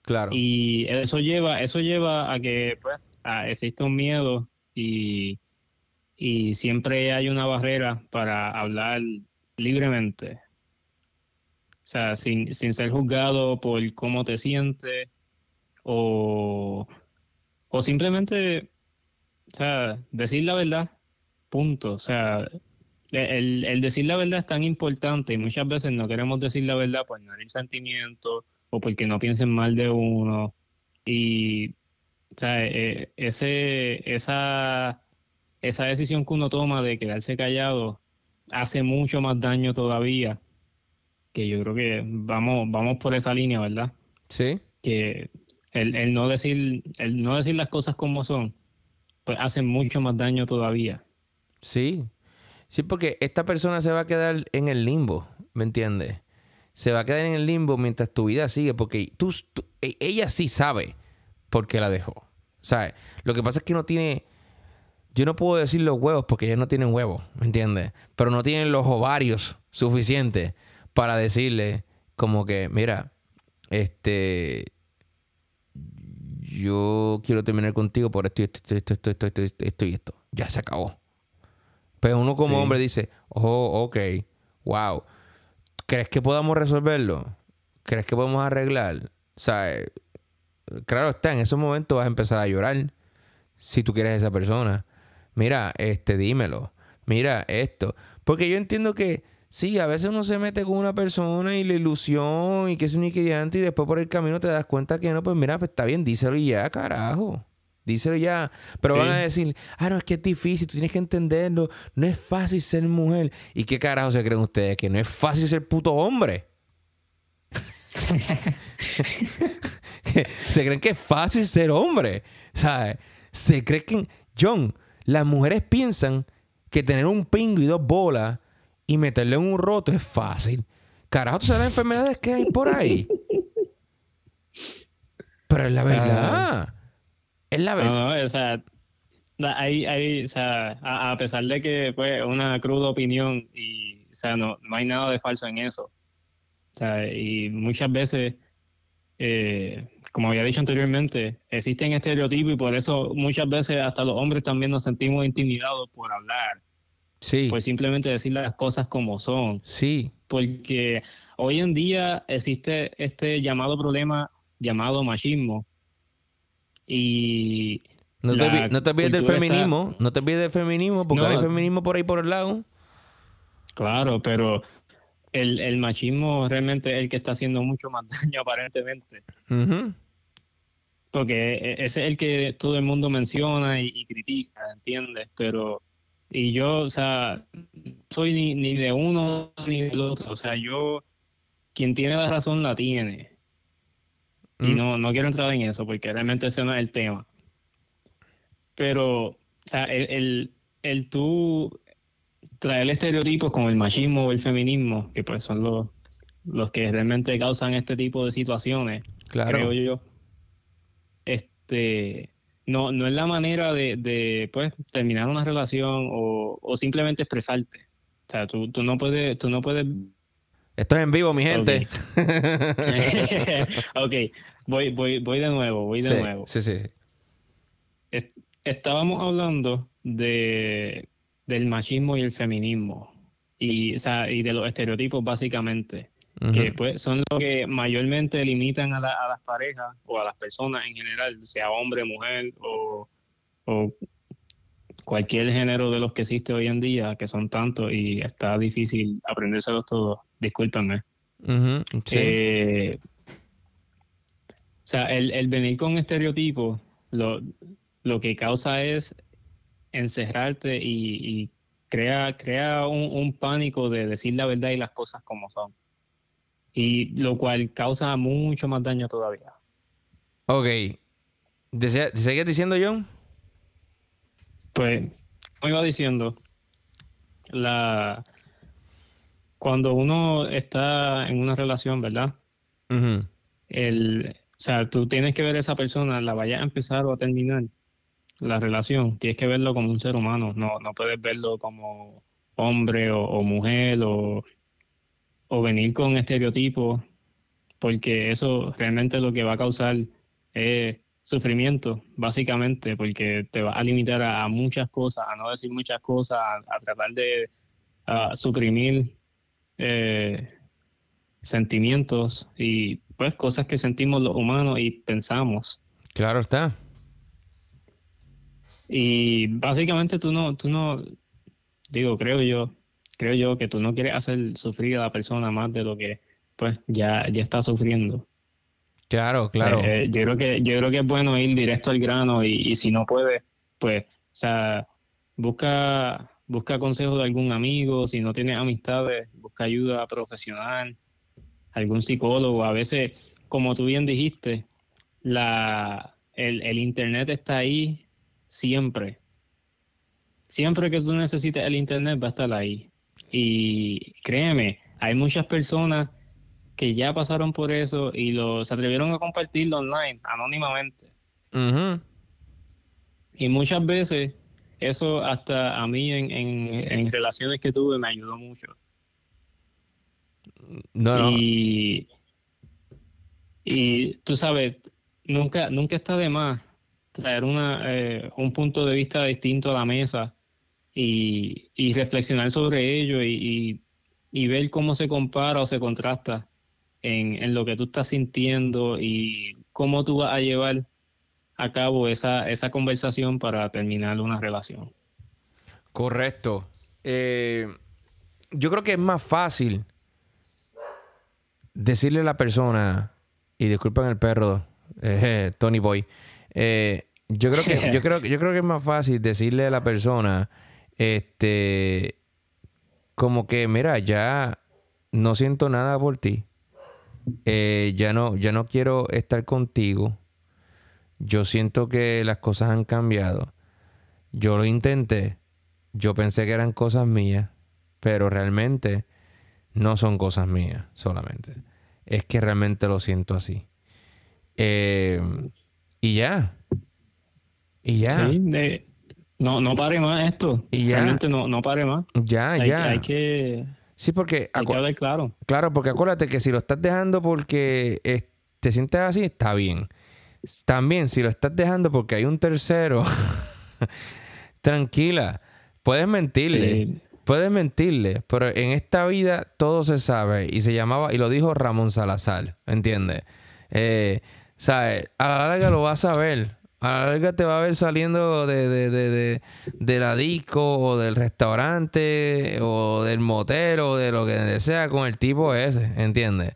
Claro. Y eso lleva, eso lleva a que pues, existe un miedo y, y siempre hay una barrera para hablar libremente. O sea, sin, sin ser juzgado por cómo te sientes o, o simplemente, o sea, decir la verdad, punto. O sea, el, el, decir la verdad es tan importante y muchas veces no queremos decir la verdad por no herir sentimientos o porque no piensen mal de uno. Y, o sea, eh, ese, esa esa decisión que uno toma de quedarse callado hace mucho más daño todavía. Que yo creo que vamos, vamos por esa línea, ¿verdad? Sí. Que el, no decir, el no decir las cosas como son, pues hace mucho más daño todavía. Sí. Sí, porque esta persona se va a quedar en el limbo, ¿me entiendes? Se va a quedar en el limbo mientras tu vida sigue, porque tú, e, ella sí sabe por qué la dejó. ¿Sabes? Lo que pasa es que no tiene yo no puedo decir los huevos porque ellos no tienen huevos, ¿me entiendes? Pero no tienen los ovarios suficientes para decirle como que, mira, este, yo quiero terminar contigo por esto, esto, esto, esto, esto, esto, esto y esto. Ya se acabó. Pero uno como hombre dice, oh, ok, wow. ¿Crees que podamos resolverlo? ¿Crees que podemos arreglar? O sea, claro está, en esos momentos vas a empezar a llorar si tú quieres a esa persona mira, este, dímelo, mira esto. Porque yo entiendo que sí, a veces uno se mete con una persona y la ilusión y que es un inquidiante y después por el camino te das cuenta que no, pues mira, pues está bien, díselo y ya, carajo. Díselo ya. Pero van a decir, ah, no, es que es difícil, tú tienes que entenderlo. No es fácil ser mujer. ¿Y qué carajo se creen ustedes? Que no es fácil ser puto hombre. se creen que es fácil ser hombre. ¿Sabes? Se creen que. John, las mujeres piensan que tener un pingo y dos bolas y meterle en un roto es fácil. Carajo, ¿tú sabes las enfermedades que hay por ahí? Pero es la verdad. Es la verdad. No, o sea, hay, o sea, a, pesar de que fue pues, una cruda opinión y, o sea, no, no hay nada de falso en eso. O sea, y muchas veces eh, como había dicho anteriormente, existen estereotipos y por eso muchas veces hasta los hombres también nos sentimos intimidados por hablar. Sí. Por simplemente decir las cosas como son. Sí. Porque hoy en día existe este llamado problema llamado machismo. Y. No te, no te olvides del feminismo, no te olvides del feminismo, porque hay feminismo por ahí por el lado. Claro, pero el, el, machismo realmente es el que está haciendo mucho más daño aparentemente porque e, ese es el que todo el mundo menciona y, critica, ¿entiendes? Pero, y yo, o sea, soy ni, ni de uno ni del otro, o sea, yo, quien tiene la razón la tiene. Y mm. no, no quiero entrar en eso porque realmente ese no es el tema. Pero, o sea, el, el, el tú traer estereotipos como el machismo o el feminismo, que pues son los, los que realmente causan este tipo de situaciones, Claro. creo yo. Este, no, no es la manera de, de, pues, terminar una relación o, o simplemente expresarte. O sea, tú, tú no puedes, tú no puedes Esto es en vivo, mi gente. ok, voy, voy, voy de nuevo, voy de sí, nuevo. sí, sí, sí. Est- Estábamos hablando de, del machismo y el feminismo. Y, o sea, y de los estereotipos, básicamente. que pues son lo que mayormente limitan a, la- a las parejas o a las personas en general, sea hombre, mujer o, o cualquier género de los que existe hoy en día, que son tantos y está difícil aprendérselos todos, discúlpenme. Sí. Eh, o sea, el, el venir con estereotipos lo, lo que causa es encerrarte y, y crea, crea un, un pánico de decir la verdad y las cosas como son. Y lo cual causa mucho más daño todavía. Ok. ¿Desea- ¿Sigues diciendo, John? Pues, como iba diciendo, la cuando uno está en una relación, ¿verdad? El, o sea, tú tienes que ver a esa persona, la vaya a empezar o a terminar la relación, tienes que verlo como un ser humano, no, no puedes verlo como hombre o, o mujer o, o venir con estereotipos, porque eso realmente lo que va a causar es sufrimiento, básicamente, porque te va a limitar a, a muchas cosas, a no decir muchas cosas, a, a tratar de a suprimir eh, sentimientos y pues cosas que sentimos los humanos y pensamos. Claro está. Y básicamente tú no, tú no, digo, creo yo, creo yo que tú no quieres hacer sufrir a la persona más de lo que pues ya, ya está sufriendo. Claro, claro. Eh, yo creo que, yo creo que es bueno ir directo al grano y, y si no puedes, pues, o sea, busca, busca consejos de algún amigo, si no tienes amistades, busca ayuda profesional, algún psicólogo. A veces, como tú bien dijiste, la, el, el internet está ahí siempre. Siempre que tú necesites el internet va a estar ahí. Y créeme, hay muchas personas que ya pasaron por eso y lo, se atrevieron a compartirlo online, anónimamente. Ujú. Y muchas veces eso hasta a mí en, en, en relaciones que tuve me ayudó mucho. No, no. Y, y tú sabes, nunca, nunca está de más traer una, eh, un punto de vista distinto a la mesa y, y reflexionar sobre ello y, y, y ver cómo se compara o se contrasta en, en lo que tú estás sintiendo y cómo tú vas a llevar a cabo esa, esa conversación para terminar una relación. Correcto. Eh, yo creo que es más fácil decirle a la persona, y disculpen el perro, eh, Tony Boy, eh, yo creo que yo creo, yo creo que es más fácil decirle a la persona, este, como que, mira, ya no siento nada por ti, eh, ya no, ya no quiero estar contigo, yo siento que las cosas han cambiado, yo lo intenté, yo pensé que eran cosas mías, pero realmente no son cosas mías solamente. Es que realmente lo siento así. Eh, y ya. Y ya. Sí, de- no, no pare más esto. Y ya. Realmente no, no pare más. Ya, Hay, ya. hay que, Sí, porque... hay acu- que hablar claro. Claro, porque acuérdate que si lo estás dejando porque eh, te sientes así, está bien. También, si lo estás dejando porque hay un tercero, tranquila, puedes mentirle. Sí. Puedes mentirle, pero en esta vida todo se sabe y se llamaba, y lo dijo Ramón Salazar, ¿entiendes? Eh, ¿sabes? A la larga lo vas a ver. A la larga te va a ver saliendo de, de, de, de, de la disco o del restaurante o del motel o de lo que sea con el tipo ese, ¿entiendes?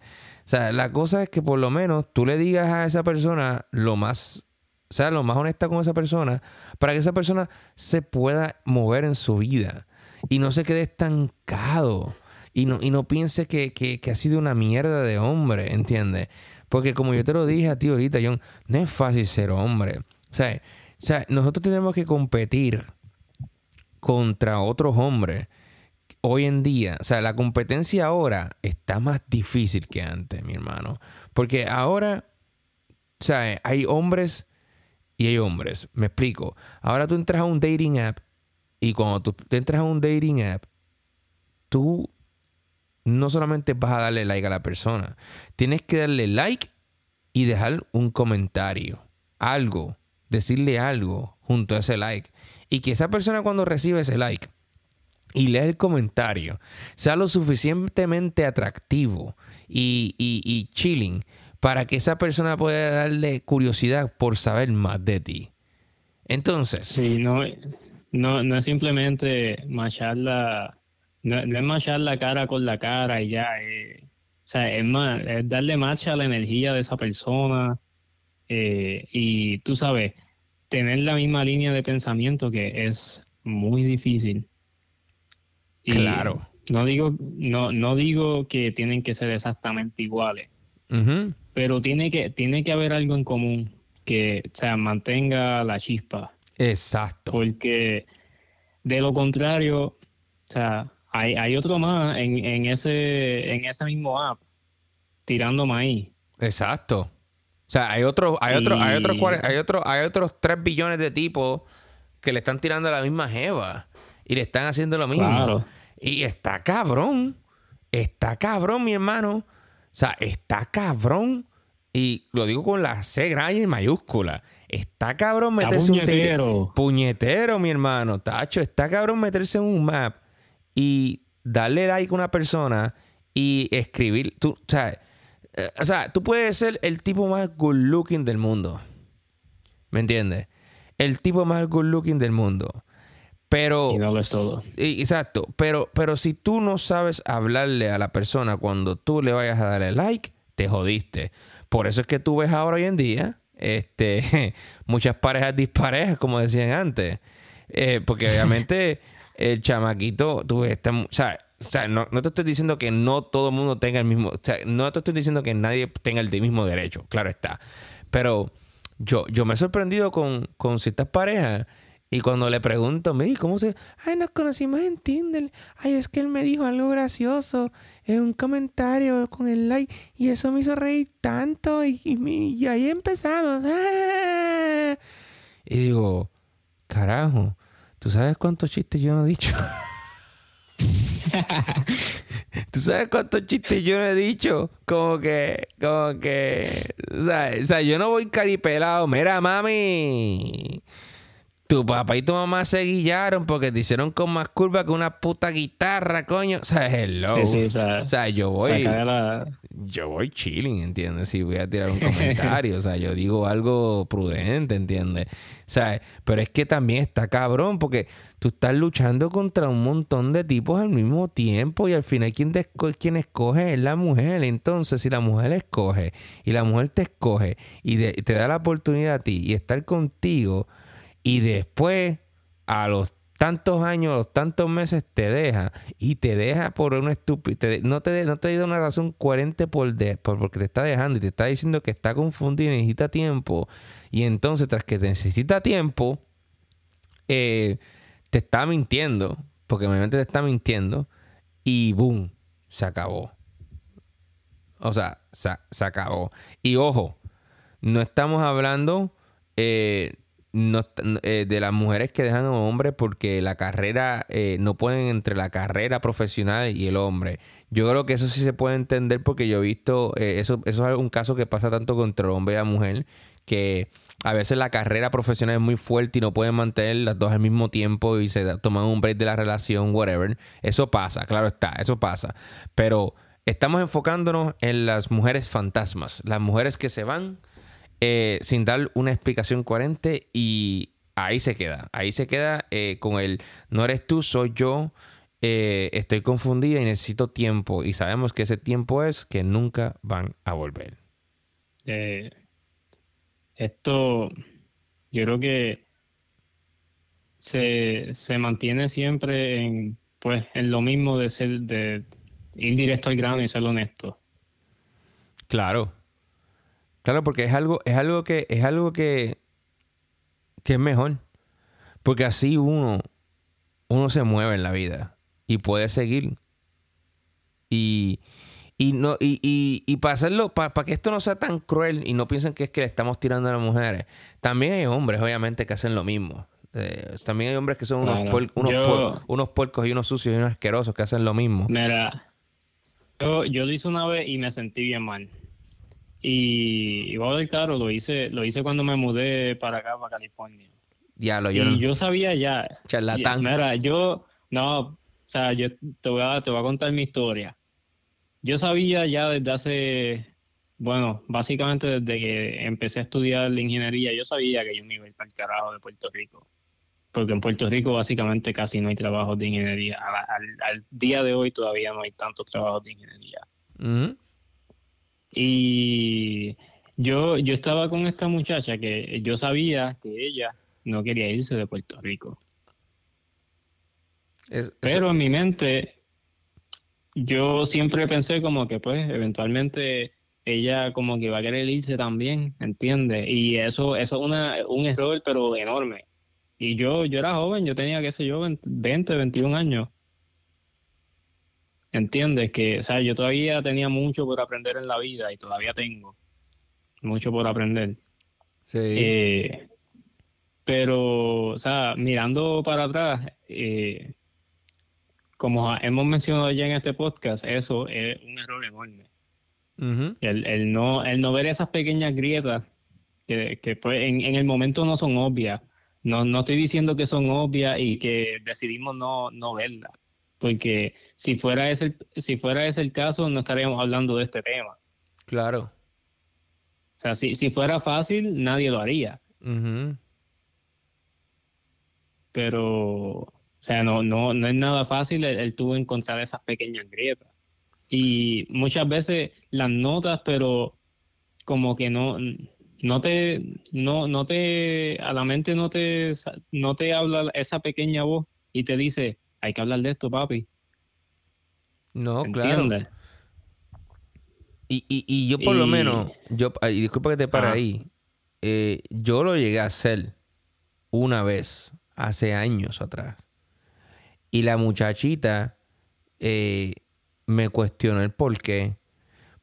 O sea, la cosa es que por lo menos tú le digas a esa persona lo más, o sea, lo más honesta con esa persona para que esa persona se pueda mover en su vida y no se quede estancado y no, y no piense que, que, que ha sido una mierda de hombre, ¿entiendes? Porque como yo te lo dije a ti ahorita, John, no es fácil ser hombre. O sea, o sea, nosotros tenemos que competir contra otros hombres hoy en día. O sea, la competencia ahora está más difícil que antes, mi hermano. Porque ahora O sea, hay hombres y hay hombres. Me explico. Ahora tú entras a un dating app y cuando tú entras a un dating app, tú no solamente vas a darle like a la persona, tienes que darle like y dejar un comentario, algo, decirle algo junto a ese like. Y que esa persona cuando recibe ese like y lee el comentario sea lo suficientemente atractivo y, y chilling para que esa persona pueda darle curiosidad por saber más de ti. Entonces. Sí, no, no, no es simplemente machar la. No, es la cara con la cara y ya. Eh, o sea, es más, darle marcha a la energía de esa persona. Eh, y tú sabes, tener la misma línea de pensamiento que es muy difícil. Claro. No digo, no, no digo que tienen que ser exactamente iguales pero tiene que, tiene que haber algo en común que o sea, mantenga la chispa. Exacto. Porque de lo contrario, o sea, hay, hay otro más en, en, ese, en ese mismo app tirando maíz. Exacto. O sea, hay otros, hay otros, hay otros, hay otros, hay otros 3 billones de tipos que le están tirando a la misma jeva y le están haciendo lo mismo. Claro. Y está cabrón. Está cabrón, mi hermano. O sea, está cabrón y lo digo con la C grande y mayúscula. Está cabrón meterse puñetero. un puñetero, mi hermano. Tacho, está cabrón meterse en un map y darle like a una persona y escribir. Tú, o, sea, eh, o sea, tú puedes ser el tipo más good looking del mundo. ¿Me entiendes? El tipo más good looking del mundo. Pero. Y no es todo. exacto. Pero, pero si tú no sabes hablarle a la persona cuando tú le vayas a darle like, te jodiste. Por eso es que tú ves ahora hoy en día este, muchas parejas disparejas, como decían antes. Eh, porque obviamente el chamaquito, tú este, o sea, o sea no, te estoy diciendo que no todo el mundo tenga el mismo, o sea, no te estoy diciendo que nadie tenga el mismo derecho, claro está. Pero yo, yo me he sorprendido con, con ciertas parejas y cuando le pregunto, me ¿cómo se...? Ay, nos conocimos en Tinder. Ay, es que él me dijo algo gracioso en un comentario con el like y eso me hizo reír tanto y, y, ahí empezamos. Y digo, carajo, ¿tú sabes cuántos chistes yo no he dicho? ¿Tú sabes cuántos chistes yo no he dicho? Como que, como que, o sea, o sea yo no voy caripelado. Mira, mami, tu papá y tu mamá se guillaron porque te hicieron con más curva que una puta guitarra, coño. O sea, hello. Sí, sí, o, sea, yo voy. Yo voy chilling, ¿entiendes? Si voy a tirar un comentario. o sea, yo digo algo prudente, ¿entiendes? O sea, pero es que también está cabrón porque tú estás luchando contra un montón de tipos al mismo tiempo y al final quien, quien escoge es la mujer. Entonces, si la mujer escoge y la mujer te escoge y te da la oportunidad a ti y estar contigo y después, a los tantos años, a los tantos meses, te deja y te deja por una estúpida. No te, no te da una razón coherente por, de, por porque te está dejando y te está diciendo que está confundido y necesita tiempo. Y entonces, tras que te necesita tiempo, eh, te está mintiendo, porque obviamente te está mintiendo, y boom, se acabó. O sea, se, acabó. Y ojo, no estamos hablando eh, no, eh, de las mujeres que dejan a un hombre porque la carrera, eh, no pueden entre la carrera profesional y el hombre. Yo creo que eso sí se puede entender porque yo he visto, eh, eso, eso es un caso que pasa tanto contra el hombre y la mujer, que a veces la carrera profesional es muy fuerte y no pueden mantener las dos al mismo tiempo y se toman un break de la relación, whatever. Eso pasa, claro está, eso pasa. Pero estamos enfocándonos en las mujeres fantasmas, las mujeres que se van eh, sin dar una explicación coherente y ahí se queda. Ahí se queda eh, con el no eres tú, soy yo. Eh, estoy confundida y necesito tiempo. Y sabemos que ese tiempo es que nunca van a volver. esto, yo creo que se, se, mantiene siempre en, pues, en lo mismo de ser, de ir directo al grano y ser honesto. Claro, Claro, porque es algo, es algo que, es algo que, que es mejor. Porque así uno, uno se mueve en la vida y puede seguir. Y, Y no, y, y, y para hacerlo, para, que esto no sea tan cruel y no piensen que es que le estamos tirando a las mujeres, también hay hombres, obviamente, que hacen lo mismo. Eh, también hay hombres que son unos, unos, unos puercos y unos sucios y unos asquerosos que hacen lo mismo. Mira, yo, yo lo hice una vez y me sentí bien mal. Y igual del carro lo hice, lo hice cuando me mudé para acá, para California. Ya lo yo. Y yo sabía ya. Charlatán. mira, yo, no, o sea, yo te voy a, te voy a contar mi historia. Yo sabía ya desde hace, bueno, básicamente desde que empecé a estudiar la ingeniería, yo sabía que yo me iba a ir para el carajo de Puerto Rico. Porque en Puerto Rico básicamente casi no hay trabajos de ingeniería. Al, día de hoy todavía no hay tantos trabajos de ingeniería. Y yo, yo estaba con esta muchacha que yo sabía que ella no quería irse de Puerto Rico. Pero en mi mente, yo siempre pensé como que pues eventualmente ella como que va a querer irse también, ¿entiendes? Y eso, eso es una, un error pero enorme. Y yo, yo era joven, yo tenía, qué sé yo, 20, 21 años. ¿Entiendes? Que, o sea, yo todavía tenía mucho por aprender en la vida y todavía tengo mucho por aprender. Sí. Eh, pero, o sea, mirando para atrás, eh, como hemos mencionado ya en este podcast, eso es un error enorme. el, no, el no ver esas pequeñas grietas que, que pues, en, en, el momento no son obvias. No, no estoy diciendo que son obvias y que decidimos no, no verlas. Porque si fuera, ese, si fuera ese el caso, no estaríamos hablando de este tema. Claro. O sea, si, si fuera fácil, nadie lo haría pero, o sea, no, no, no es nada fácil el, tú encontrar esas pequeñas grietas. Y muchas veces las notas, pero como que no, no te, no, no te, a la mente no te, no te habla esa pequeña voz y te dice, hay que hablar de esto, papi. No, claro. Y, y, y yo por lo menos, yo, y disculpa que te para ahí, eh, yo lo llegué a hacer una vez hace años atrás. Y la muchachita eh, me cuestionó el por qué.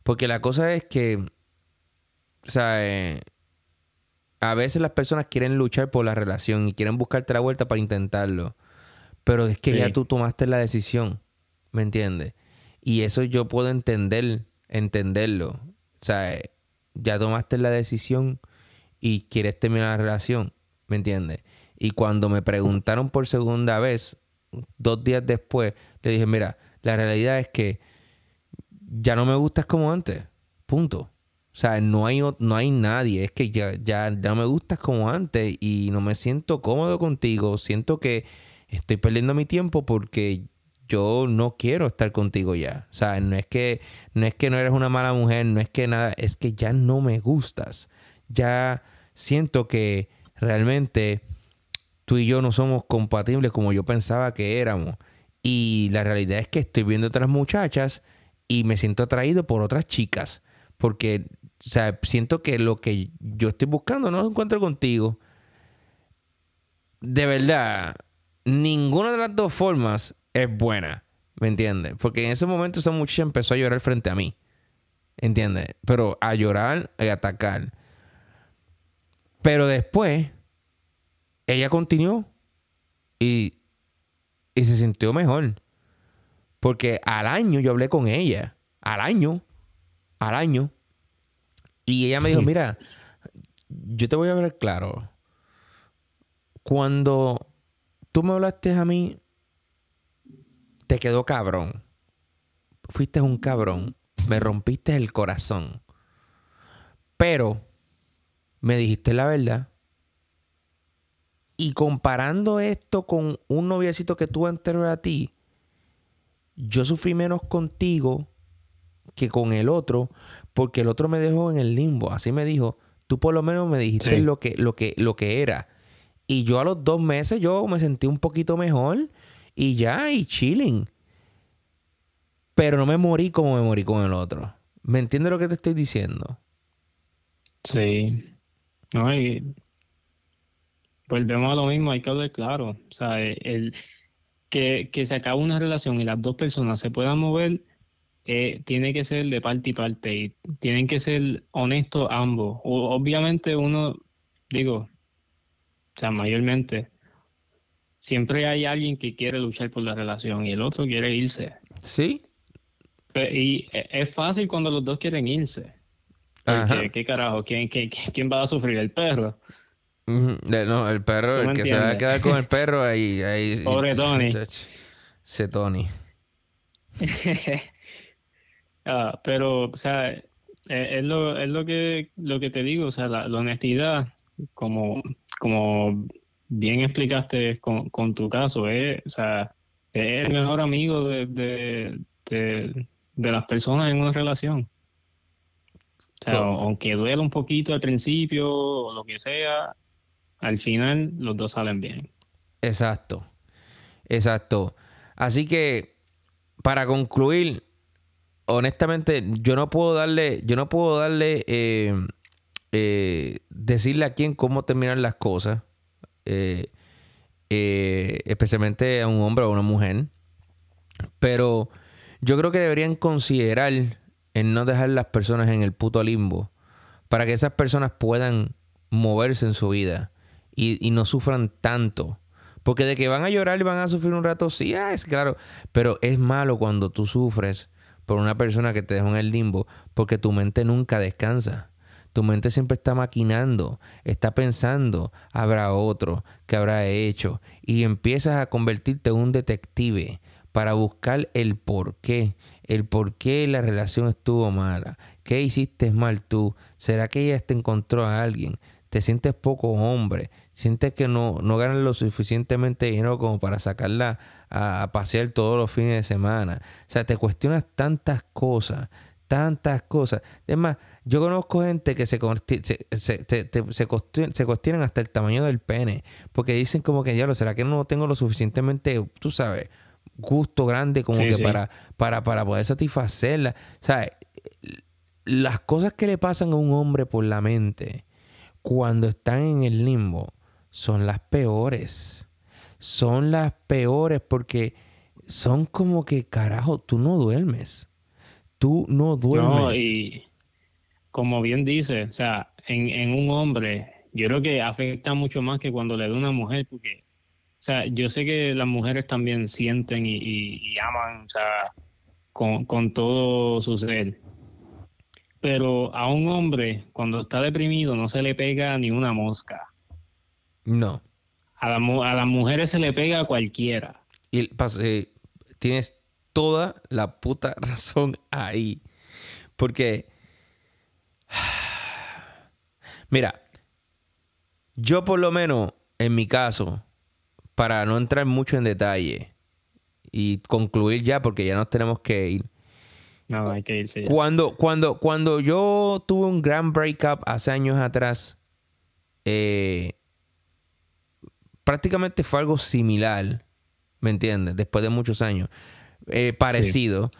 Porque la cosa es que, o sea, eh, a veces las personas quieren luchar por la relación y quieren buscarte la vuelta para intentarlo. Pero es que ya tú tomaste la decisión, ¿me entiendes? Y eso yo puedo entender, entenderlo. O sea, ya tomaste la decisión y quieres terminar la relación, ¿me entiendes? Y cuando me preguntaron por segunda vez, dos días después, le dije, mira, la realidad es que ya no me gustas como antes. Punto. O sea, no hay, no hay nadie. Es que ya, ya, no me gustas como antes y no me siento cómodo contigo. Siento que estoy perdiendo mi tiempo porque yo no quiero estar contigo ya. O sea, no es que no es que no eres una mala mujer, no es que nada, es que ya no me gustas. Ya siento que realmente tú y yo no somos compatibles como yo pensaba que éramos. Y la realidad es que estoy viendo otras muchachas y me siento atraído por otras chicas. Porque, o sea, siento que lo que yo estoy buscando no lo encuentro contigo. De verdad, ninguna de las dos formas es buena. ¿Me entiendes? Porque en ese momento esa muchacha empezó a llorar frente a mí. ¿Entiendes? Pero a llorar y a atacar. Pero después ella continuó y, se sintió mejor. Porque al año yo hablé con ella. Al año. Al año. Y ella me dijo, mira, yo te voy a ver claro. Cuando tú me hablaste a mí, te quedó cabrón. Fuiste un cabrón. Me rompiste el corazón. Pero me dijiste la verdad. Y comparando esto con un noviecito que tuve anterior a ti, yo sufrí menos contigo que con el otro, porque el otro me dejó en el limbo. Así me dijo, tú por lo menos me dijiste lo, que, lo, que, lo que era. Y yo a los dos meses yo me sentí un poquito mejor y ya, y chilling. Pero no me morí como me morí con el otro. ¿Me entiendes lo que te estoy diciendo? Sí. No, y volvemos a lo mismo, hay que hablar claro. O sea, el, que, se acabe una relación y las dos personas se puedan mover, eh, tiene que ser de parte y parte y tienen que ser honestos ambos. obviamente uno, digo, o sea, mayormente, siempre hay alguien que quiere luchar por la relación y el otro quiere irse. Sí. y e, es fácil cuando los dos quieren irse. Porque, ¿qué carajo? ¿Quién, quién va a sufrir? ¿El perro? No, el perro, el que se va a quedar con el perro ahí. ahí Pobre Tony. Ese Tony. Ah, pero, o sea, e, es, lo, es lo, que, lo que te digo, o sea, la, honestidad, como, como bien explicaste con, con tu caso, es, o sea, es el mejor amigo de, de, de, las personas en una relación. O sea, aunque duela un poquito al principio o lo que sea, al final los dos salen bien. Exacto, exacto. Así que, para concluir, honestamente, yo no puedo darle, yo no puedo darle, eh, eh, decirle a quién cómo terminar las cosas, eh, especialmente a un hombre o a una mujer. Pero yo creo que deberían considerar en no dejar las personas en el puto limbo para que esas personas puedan moverse en su vida y, no sufran tanto. Porque de que van a llorar y van a sufrir un rato, sí, ah, es claro. Pero es malo cuando tú sufres por una persona que te dejó en el limbo, porque tu mente nunca descansa. Tu mente siempre está maquinando, está pensando, habrá otro, que habrá hecho, y empiezas a convertirte en un detective para buscar el por qué, el por qué la relación estuvo mala, qué hiciste mal tú, será que ella te encontró a alguien, te sientes poco hombre, sientes que no, no ganas lo suficientemente dinero como para sacarla a, pasear todos los fines de semana. O sea, te cuestionas tantas cosas, tantas cosas. Es más, yo conozco gente que se, se, cuestionan hasta el tamaño del pene, porque dicen como que, ya lo será que no tengo lo suficientemente, tú sabes, gusto grande como que Para, para, para poder satisfacerla. Sea, las cosas que le pasan a un hombre por la mente cuando están en el limbo son las peores. Son las peores porque son como que, carajo, tú no duermes. Tú no duermes. No, y como bien dice, o sea, en, un hombre, yo creo que afecta mucho más que cuando le da una mujer, porque, o sea, yo sé que las mujeres también sienten y, aman, o sea, con, con todo su ser pero a un hombre cuando está deprimido no se le pega ni una mosca. No. A, a las mujeres se le pega a cualquiera. Y eh, tienes toda la puta razón ahí. Porque, mira, yo por lo menos, en mi caso, para no entrar mucho en detalle y concluir ya, porque ya nos tenemos que ir, no, hay que irse Cuando, cuando, cuando yo tuve un gran breakup hace años atrás, eh, prácticamente fue algo similar, ¿me entiendes? Después de muchos años, eh, parecido.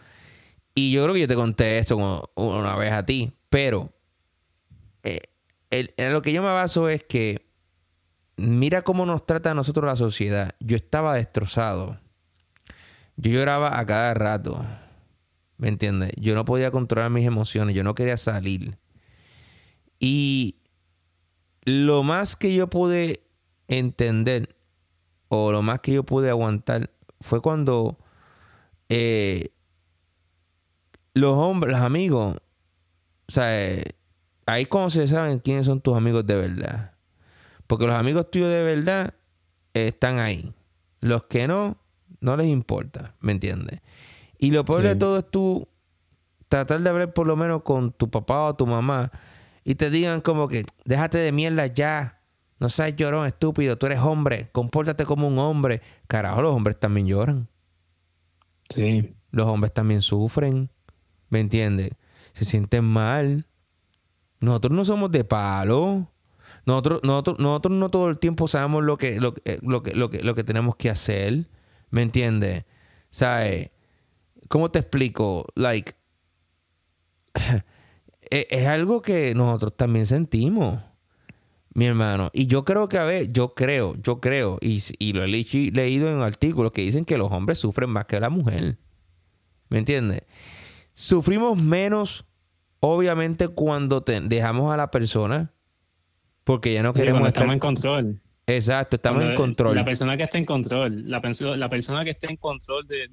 Y yo creo que yo te conté esto una vez a ti, pero eh, en lo que yo me baso es que mira cómo nos trata a nosotros la sociedad. Yo estaba destrozado. Yo lloraba a cada rato. ¿Me entiendes? Yo no podía controlar mis emociones, yo no quería salir. Y lo más que yo pude entender o lo más que yo pude aguantar fue cuando eh, los hombres, los amigos, o sea, eh, ahí como se saben quiénes son tus amigos de verdad. Porque los amigos tuyos de verdad están ahí. Los que no, no les importa, ¿me entiendes? Y lo peor de todo es tú tratar de hablar por lo menos con tu papá o tu mamá y te digan como que déjate de mierda ya. No seas llorón, estúpido. Tú eres hombre. Compórtate como un hombre. Carajo, los hombres también lloran. Sí. Los hombres también sufren. ¿Me entiendes? Se sienten mal. Nosotros no somos de palo. Nosotros, nosotros, nosotros no todo el tiempo sabemos lo que, lo, eh, lo, que, lo, que, lo que tenemos que hacer. ¿Me entiendes? ¿Sabes? ¿Cómo te explico? Like, e, es algo que nosotros también sentimos, mi hermano. Y yo creo que, a ver, yo creo, yo creo, y, lo he leído en artículos que dicen que los hombres sufren más que la mujer. ¿Me entiendes? sufrimos menos, obviamente, cuando dejamos a la persona, porque ya no queremos estar... Estamos en control. Exacto, estamos en control. La persona que está en control, la, la persona que está en control de,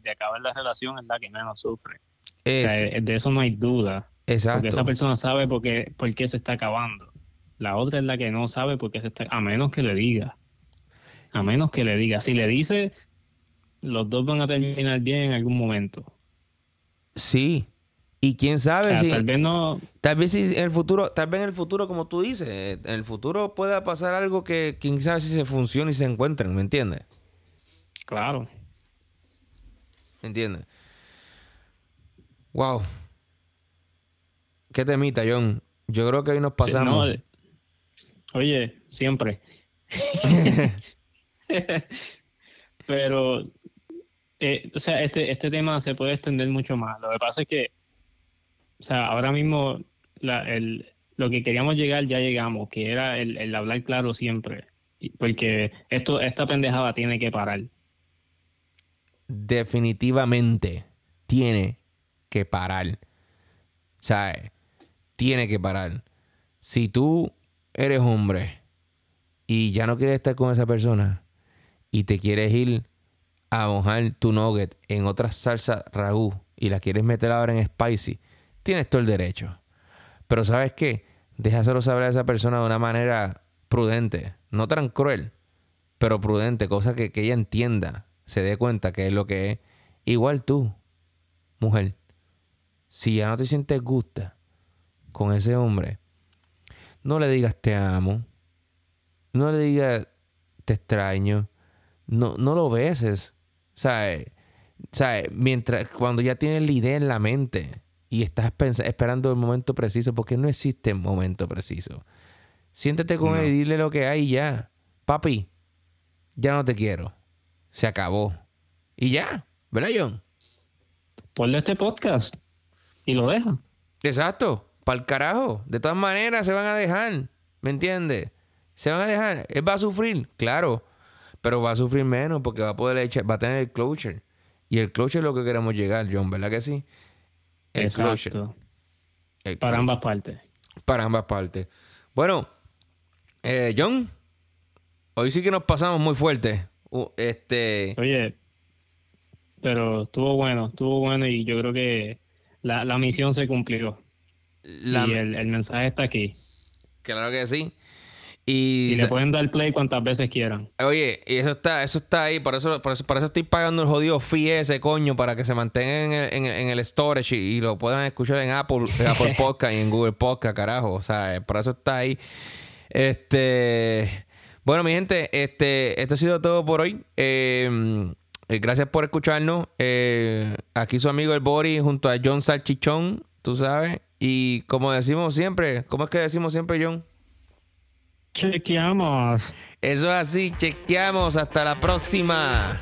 de, acabar la relación es la que menos sufre. de eso no hay duda. Exacto. Porque esa persona sabe por qué, por qué se está acabando. La otra es la que no sabe por qué se está... A menos que le diga. A menos que le diga. Si le dice, los dos van a terminar bien en algún momento. Sí. Y quién sabe si. Tal vez no. Tal vez si en el futuro, tal vez en el futuro, como tú dices, en el futuro pueda pasar algo que quién sabe si se funciona y se encuentren, ¿me entiendes? Claro. ¿Me entiendes? Wow. ¿Qué temita, John? Yo creo que hoy nos pasamos. Oye, siempre. Pero, eh, o sea, este, este tema se puede extender mucho más. Lo que pasa es que, o sea, ahora mismo el, lo que queríamos llegar ya llegamos, que era el, el hablar claro siempre. Porque esto, esta pendejada tiene que parar. Definitivamente tiene que parar. O sea, tiene que parar. Si tú eres hombre y ya no quieres estar con esa persona, y te quieres ir a mojar tu nugget en otra salsa ragú y la quieres meter ahora en spicy, tienes todo el derecho. Pero ¿sabes qué? Déjaselo saber a esa persona de una manera prudente, no tan cruel, pero prudente, cosa que, que ella entienda, se dé cuenta que es lo que es. Igual tú, mujer, si ya no te sientes gusta con ese hombre, no le digas te amo, no le digas te extraño, no, no lo beses. ¿Sabes? ¿Sabes? Mientras, cuando ya tienes la idea en la mente y estás esperando el momento preciso, porque no existe momento preciso. Siéntete con él y dile lo que hay ya. Papi, ya no te quiero. Se acabó. Y ya, ¿verdad, John? Ponle este podcast y lo deja. Exacto, para el carajo. De todas maneras se van a dejar, ¿me entiendes? Se van a dejar. Él va a sufrir, claro pero va a sufrir menos porque va a poder echar, va a tener el closure. Y el closure es lo que queremos llegar, John, ¿verdad que sí? El Exacto. Para ambas partes. Para ambas partes. Bueno, eh, John, hoy sí que nos pasamos muy fuerte. este. Oye, pero estuvo bueno, estuvo bueno y yo creo que la, misión se cumplió. Y el, el mensaje está aquí. Claro que sí. Y, le pueden dar play cuantas veces quieran. Oye, y eso está, eso está ahí, por eso, por eso, por eso estoy pagando el jodido fee ese coño para que se mantenga en el, en, el storage y, lo puedan escuchar en Apple, Apple Podcast y en Google Podcast, carajo. O sea, por eso está ahí. Este. Bueno, mi gente, este, esto ha sido todo por hoy. Eh, eh, gracias por escucharnos. Eh, aquí su amigo el Bori junto a John Salchichón, tú sabes. Y como decimos siempre, ¿cómo es que decimos siempre, John? Chequeamos. Eso es así, chequeamos. Hasta la próxima.